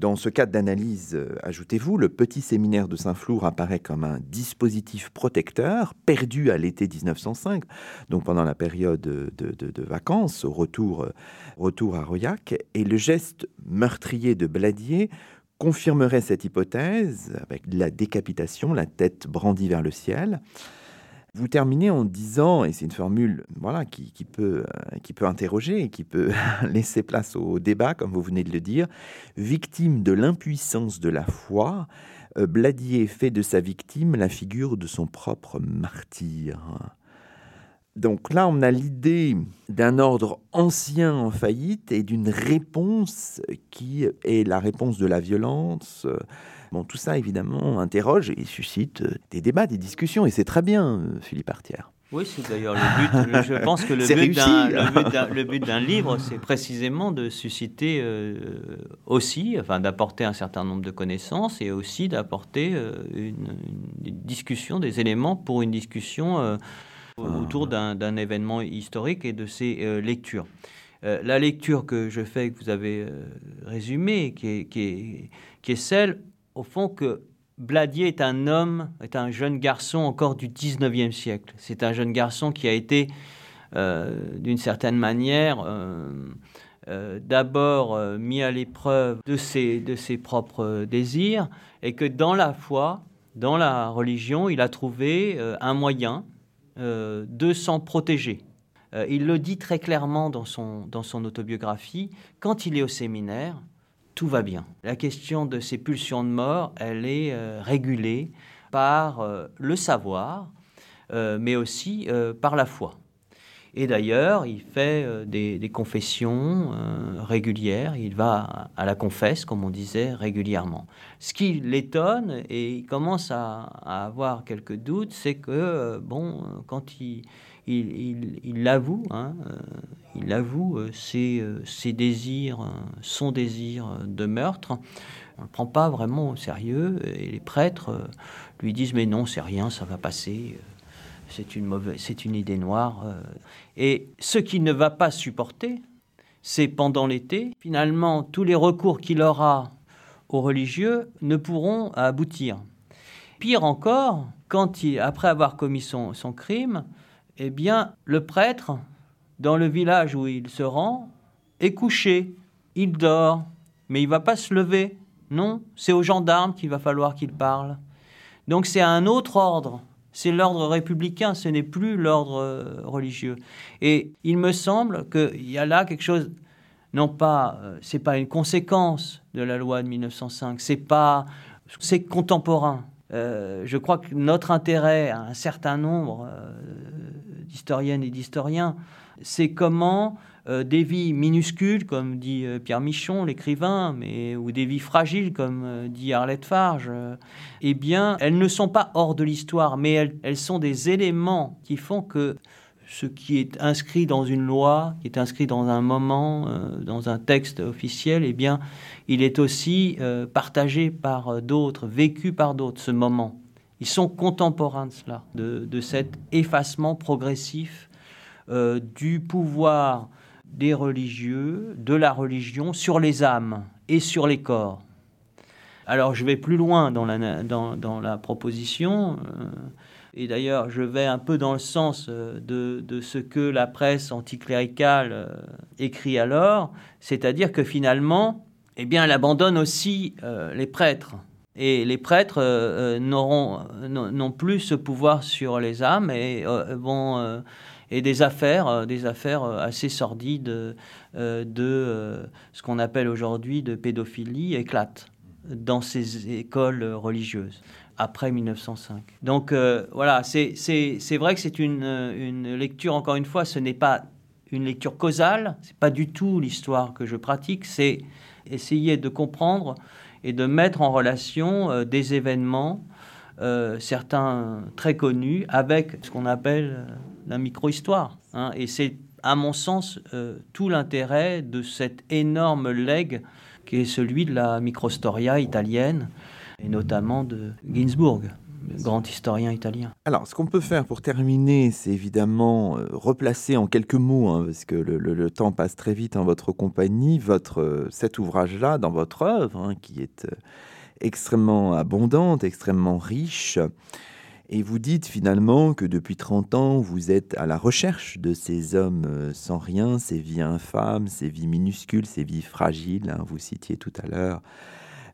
Dans ce cadre d'analyse, euh, ajoutez-vous, le petit séminaire de Saint-Flour apparaît comme un dispositif protecteur perdu à l'été 1905, donc pendant la période de, vacances, au retour, euh, retour à Royac, et le geste meurtrier de Bladier confirmerait cette hypothèse avec la décapitation, la tête brandie vers le ciel. Vous terminez en disant, et c'est une formule voilà, qui, peut, euh, qui peut interroger et qui peut *laughs* laisser place au débat, comme vous venez de le dire, victime de l'impuissance de la foi, euh, Bladier fait de sa victime la figure de son propre martyr. Donc là, on a l'idée d'un ordre ancien en faillite et d'une réponse qui est la réponse de la violence, Bon, tout ça, évidemment, interroge et suscite euh, des débats, des discussions, et c'est très bien, euh, Philippe Artière. Oui, c'est d'ailleurs le but. je *laughs* pense que le but, d'un, livre, c'est précisément de susciter euh, aussi, enfin d'apporter un certain nombre de connaissances et aussi d'apporter une, discussion, des éléments pour une discussion ah. autour d'un, événement historique et de ses lectures. la lecture que je fais, que vous avez résumée, qui est, qui, est, qui est celle au fond que Bladier est un homme, est un jeune garçon encore du 19e siècle. C'est un jeune garçon qui a été, euh, d'une certaine manière, euh, euh, d'abord mis à l'épreuve de ses, propres désirs, et que dans la foi, dans la religion, il a trouvé un moyen de s'en protéger. il le dit très clairement dans son autobiographie, quand il est au séminaire, tout va bien. La question de ces pulsions de mort, elle est euh, régulée par euh, le savoir, euh, mais aussi par la foi. Et d'ailleurs, il fait des, confessions régulières, il va à la confesse, comme on disait, régulièrement. Ce qui l'étonne, et il commence à, à avoir quelques doutes, c'est que, bon, quand il, il l'avoue, hein, il l'avoue, euh, ses, euh, ses, désirs, euh, son désir de meurtre. On ne le prend pas vraiment au sérieux et les prêtres lui disent mais non, c'est rien, ça va passer, c'est une, mauvaise, c'est une idée noire. Et ce qu'il ne va pas supporter, c'est pendant l'été, finalement, tous les recours qu'il aura aux religieux ne pourront aboutir. Pire encore, quand il, après avoir commis son crime, eh bien, le prêtre, dans le village où il se rend, est couché. Il dort, mais il va pas se lever. Non, c'est aux gendarmes qu'il va falloir qu'il parle. Donc c'est un autre ordre. C'est l'ordre républicain, ce n'est plus l'ordre euh, religieux. Et il me semble qu'il y a là quelque chose, non pas, euh, c'est pas une conséquence de la loi de 1905, c'est pas, c'est contemporain. Euh, je crois que notre intérêt à un certain nombre d'historiennes et d'historiens, c'est comment euh, des vies minuscules, comme dit euh, Pierre Michon, l'écrivain, mais ou des vies fragiles, comme euh, dit Arlette Farge, eh bien, elles ne sont pas hors de l'histoire, mais elles, elles, sont des éléments qui font que ce qui est inscrit dans une loi, qui est inscrit dans un moment, dans un texte officiel, eh bien, il est aussi partagé par d'autres, vécu par d'autres, ce moment. Ils sont contemporains de cela, de, cet effacement progressif euh, du pouvoir des religieux, de la religion sur les âmes et sur les corps. Alors je vais plus loin dans la, dans, la proposition, euh, et d'ailleurs je vais un peu dans le sens euh, de, ce que la presse anticléricale écrit alors, c'est-à-dire que finalement, eh bien, elle abandonne aussi les prêtres Et les prêtres n'auront non plus ce pouvoir sur les âmes et vont et des affaires, des affaires assez sordides de ce qu'on appelle aujourd'hui de pédophilie éclatent dans ces écoles religieuses après 1905. Donc euh, voilà, c'est vrai que c'est une, une, lecture, encore une fois, ce n'est pas une lecture causale, c'est pas du tout l'histoire que je pratique, c'est essayer de comprendre et de mettre en relation euh, des événements, euh, certains très connus, avec ce qu'on appelle la micro-histoire. Hein. et c'est, à mon sens, tout l'intérêt de cet énorme legs qui est celui de la microstoria italienne, et notamment de Ginsburg grand historien italien. Alors, ce qu'on peut faire pour terminer, c'est évidemment euh, replacer en quelques mots, hein, parce que le, temps passe très vite en votre compagnie, votre, euh, cet ouvrage-là dans votre œuvre, hein, qui est euh, extrêmement abondante, extrêmement riche. Et vous dites finalement que depuis 30 ans, vous êtes à la recherche de ces hommes sans rien, ces vies infâmes, ces vies minuscules, ces vies fragiles. Hein, vous citiez tout à l'heure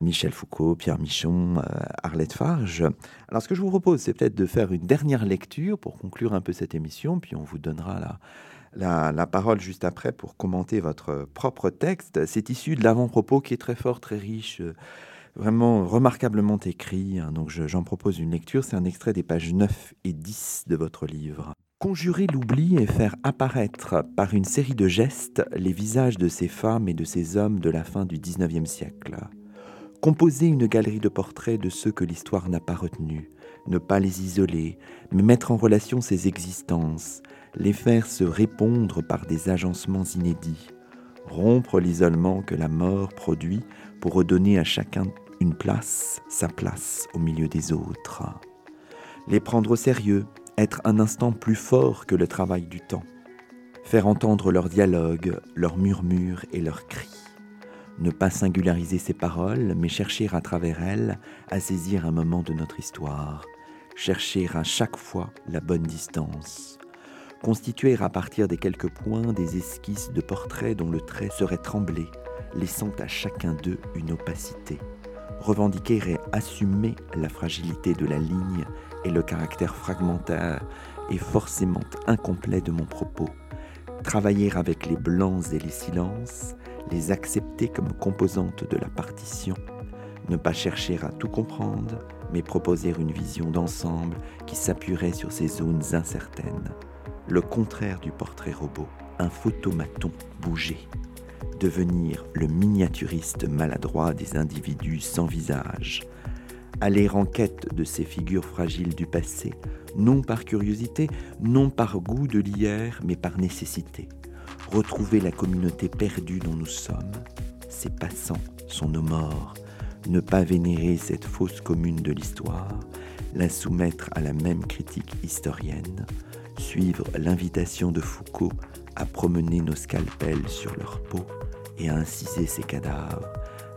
Michel Foucault, Pierre Michon, euh, Arlette Farge. Alors ce que je vous propose, c'est peut-être de faire une dernière lecture pour conclure un peu cette émission, puis on vous donnera la, la, parole juste après pour commenter votre propre texte. C'est issu de l'avant-propos qui est très fort, très riche, euh, vraiment remarquablement écrit. Hein. donc j'en propose une lecture. C'est un extrait des pages 9 et 10 de votre livre. Conjurer l'oubli et faire apparaître par une série de gestes les visages de ces femmes et de ces hommes de la fin du XIXe siècle. Composer une galerie de portraits de ceux que l'histoire n'a pas retenus, ne pas les isoler, mais mettre en relation ces existences, les faire se répondre par des agencements inédits, rompre l'isolement que la mort produit pour redonner à chacun une place, sa place au milieu des autres. Les prendre au sérieux, être un instant plus fort que le travail du temps, faire entendre leurs dialogues, leurs murmures et leurs cris ne pas singulariser ses paroles, mais chercher à travers elles à saisir un moment de notre histoire, chercher à chaque fois la bonne distance, constituer à partir des quelques points des esquisses de portraits dont le trait serait tremblé, laissant à chacun d'eux une opacité, revendiquer et assumer la fragilité de la ligne et le caractère fragmentaire et forcément incomplet de mon propos, travailler avec les blancs et les silences, les accepter comme composantes de la partition, ne pas chercher à tout comprendre, mais proposer une vision d'ensemble qui s'appuierait sur ces zones incertaines. Le contraire du portrait robot, un photomaton bougé. Devenir le miniaturiste maladroit des individus sans visage. Aller en quête de ces figures fragiles du passé, non par curiosité, non par goût de l'hier, mais par nécessité retrouver la communauté perdue dont nous sommes. Ces passants sont nos morts. Ne pas vénérer cette fausse commune de l'histoire, la soumettre à la même critique historienne, suivre l'invitation de Foucault à promener nos scalpels sur leur peau et à inciser ces cadavres,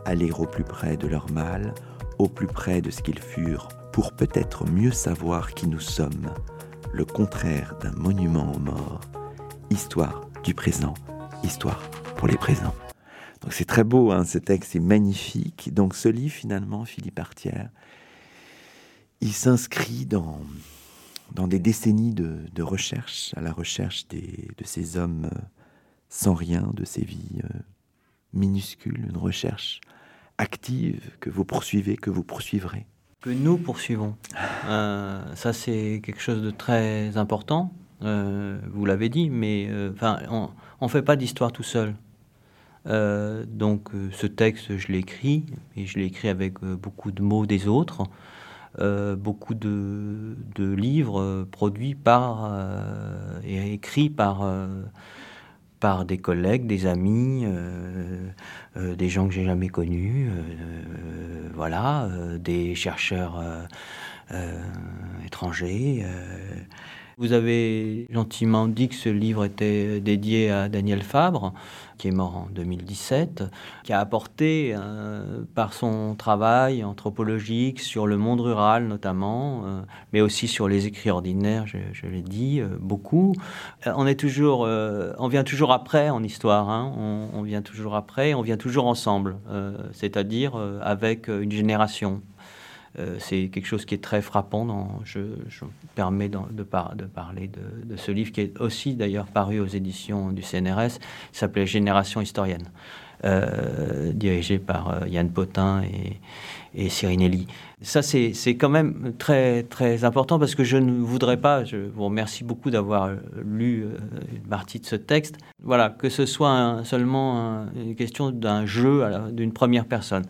aller au plus près de leur mal, au plus près de ce qu'ils furent, pour peut-être mieux savoir qui nous sommes, le contraire d'un monument aux morts, histoire du présent, histoire pour les présents. Donc c'est très beau, hein, ce texte est magnifique. Donc ce livre finalement, Philippe Artière, il s'inscrit dans, dans des décennies de, de, recherche, à la recherche des, de ces hommes euh, sans rien, de ces vies euh, minuscules, une recherche active que vous poursuivez, que vous poursuivrez. Que nous poursuivons. Euh, ça c'est quelque chose de très important vous l'avez dit, mais euh, enfin, on ne fait pas d'histoire tout seul. Euh, donc ce texte, je l'ai écrit, et je l'ai écrit avec beaucoup de mots des autres, beaucoup de, de, livres produits par et écrits par, par des collègues, des amis, des gens que j'ai jamais connus, voilà, des chercheurs étrangers. Vous avez gentiment dit que ce livre était dédié à Daniel Fabre, qui est mort en 2017, qui a apporté euh, par son travail anthropologique sur le monde rural notamment, euh, mais aussi sur les écrits ordinaires, je, l'ai dit, euh, beaucoup. on est toujours, on vient toujours après en histoire, hein. on, on, vient toujours après, on vient toujours ensemble, c'est-à-dire avec une génération. Euh, c'est quelque chose qui est très frappant. Je, je me permets de, parler de, ce livre qui est aussi d'ailleurs paru aux éditions du CNRS, s'appelait Génération historienne, euh, dirigé par euh, Yann Potin et, et Cyrinelli. Ça, c'est quand même très, très important parce que je ne voudrais pas, je vous remercie beaucoup d'avoir lu une partie de ce texte, voilà, que ce soit seulement un, une question d'un jeu d'une première personne.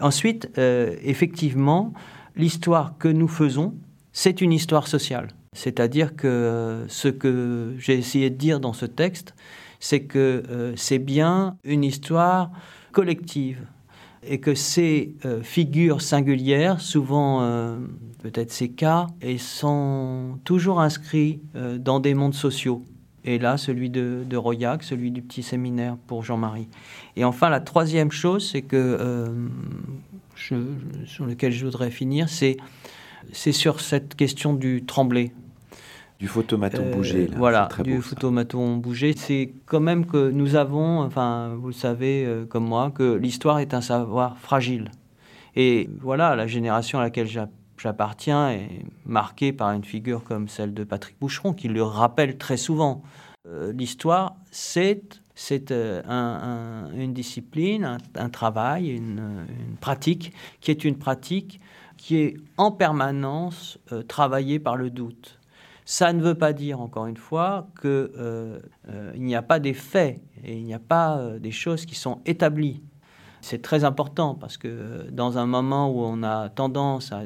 Ensuite, euh, effectivement, l'histoire que nous faisons, c'est une histoire sociale. C'est-à-dire que ce que j'ai essayé de dire dans ce texte, c'est que euh, c'est bien une histoire collective et que ces euh, figures singulières, souvent euh, peut-être ces cas, et sont toujours inscrits euh, dans des mondes sociaux. Et là, celui de, de Royac, celui du petit séminaire pour Jean-Marie. Et enfin, la troisième chose, c'est que euh, je, sur lequel je voudrais finir, c'est c'est sur cette question du tremblé. Du photomaton euh, bougé. Là. Voilà, du beau, photomaton bougé. C'est quand même que nous avons, enfin, vous le savez euh, comme moi, que l'histoire est un savoir fragile. Et voilà, la génération à laquelle j'appartiens est marquée par une figure comme celle de Patrick Boucheron, qui le rappelle très souvent. Euh, l'histoire, c'est euh, un, un, une discipline, un, travail, une, pratique qui est une pratique qui est en permanence euh, travaillée par le doute. Ça ne veut pas dire, encore une fois, qu'il euh, n'y a pas des faits et il n'y a pas des choses qui sont établies. C'est très important parce que dans un moment où on a tendance à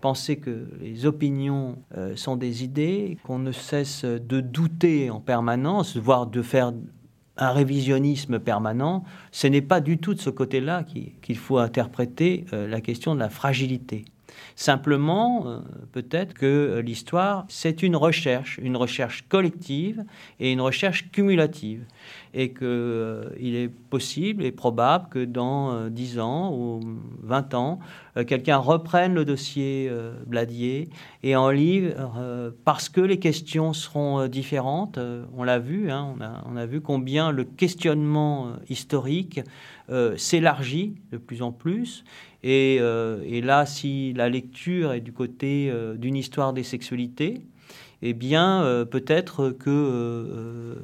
penser que les opinions euh, sont des idées, qu'on ne cesse de douter en permanence, voire de faire un révisionnisme permanent, ce n'est pas du tout de ce côté-là qu'il qu faut interpréter euh, la question de la fragilité. Simplement, euh, peut-être que l'histoire, c'est une recherche, une recherche collective et une recherche cumulative. Et qu'il euh, est possible et probable que dans euh, 10 ans ou 20 ans, euh, quelqu'un reprenne le dossier euh, Bladier et en livre, euh, parce que les questions seront euh, différentes. Euh, on l'a vu, hein, on, a, vu combien le questionnement euh, historique euh, s'élargit de plus en plus. Et, euh, et, là, si la lecture est du côté euh, d'une histoire des sexualités, eh bien, euh, peut-être que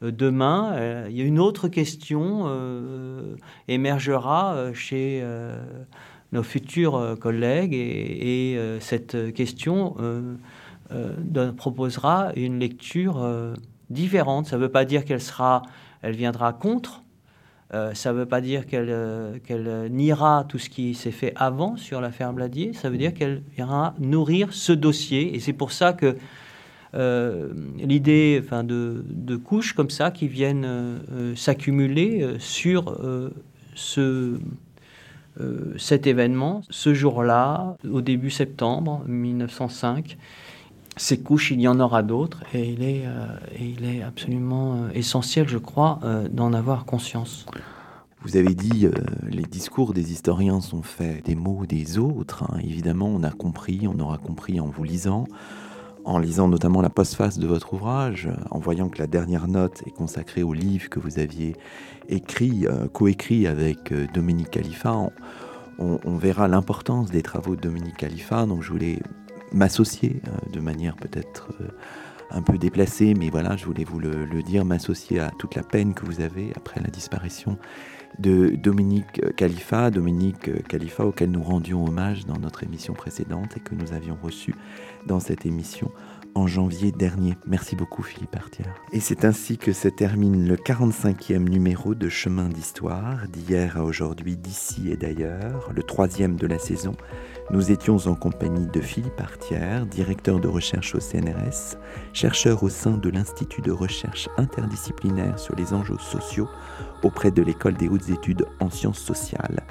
demain, il une autre question émergera chez nos futurs collègues et, et cette question proposera une lecture différente. Ça ne veut pas dire qu'elle sera, elle viendra contre Euh, ça ne veut pas dire qu'elle euh, qu niera tout ce qui s'est fait avant sur l'affaire Bladier, ça veut dire qu'elle viendra nourrir ce dossier. Et c'est pour ça que euh, l'idée enfin, de, de couches comme ça qui viennent euh, s'accumuler euh, sur euh, ce, cet événement, ce jour-là, au début septembre 1905, ces couches, il y en aura d'autres et il est, euh, il est absolument euh, essentiel, je crois, euh, d'en avoir conscience. Vous avez dit, les discours des historiens sont faits des mots des autres. Hein. Évidemment, on a compris, on aura compris en vous lisant, en lisant notamment la postface de votre ouvrage, en voyant que la dernière note est consacrée au livre que vous aviez écrit, coécrit avec Dominique Khalifa. On verra l'importance des travaux de Dominique Khalifa, donc je voulais m'associer euh, de manière peut-être euh, un peu déplacée, mais voilà, je voulais vous le, le dire, m'associer à toute la peine que vous avez après la disparition de Dominique Khalifa, Dominique Khalifa auquel nous rendions hommage dans notre émission précédente et que nous avions reçu dans cette émission en janvier dernier. Merci beaucoup Philippe Artière. Et c'est ainsi que se termine le 45e numéro de Chemin d'Histoire, d'hier à aujourd'hui, d'ici et d'ailleurs, le troisième de la saison. Nous étions en compagnie de Philippe Artière, directeur de recherche au CNRS, chercheur au sein de l'Institut de recherche interdisciplinaire sur les enjeux sociaux auprès de l'École des hautes études en sciences sociales.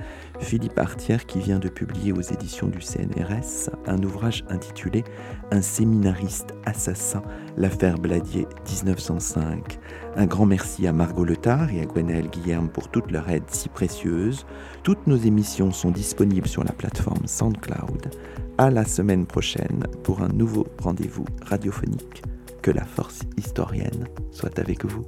Philippe Artière qui vient de publier aux éditions du CNRS un ouvrage intitulé Un séminariste assassin, l'affaire Bladier 1905. Un grand merci à Margot Letard et à Gwenaël Guillerme pour toute leur aide si précieuse. Toutes nos émissions sont disponibles sur la plateforme SoundCloud. À la semaine prochaine pour un nouveau rendez-vous radiophonique. Que la force historienne soit avec vous.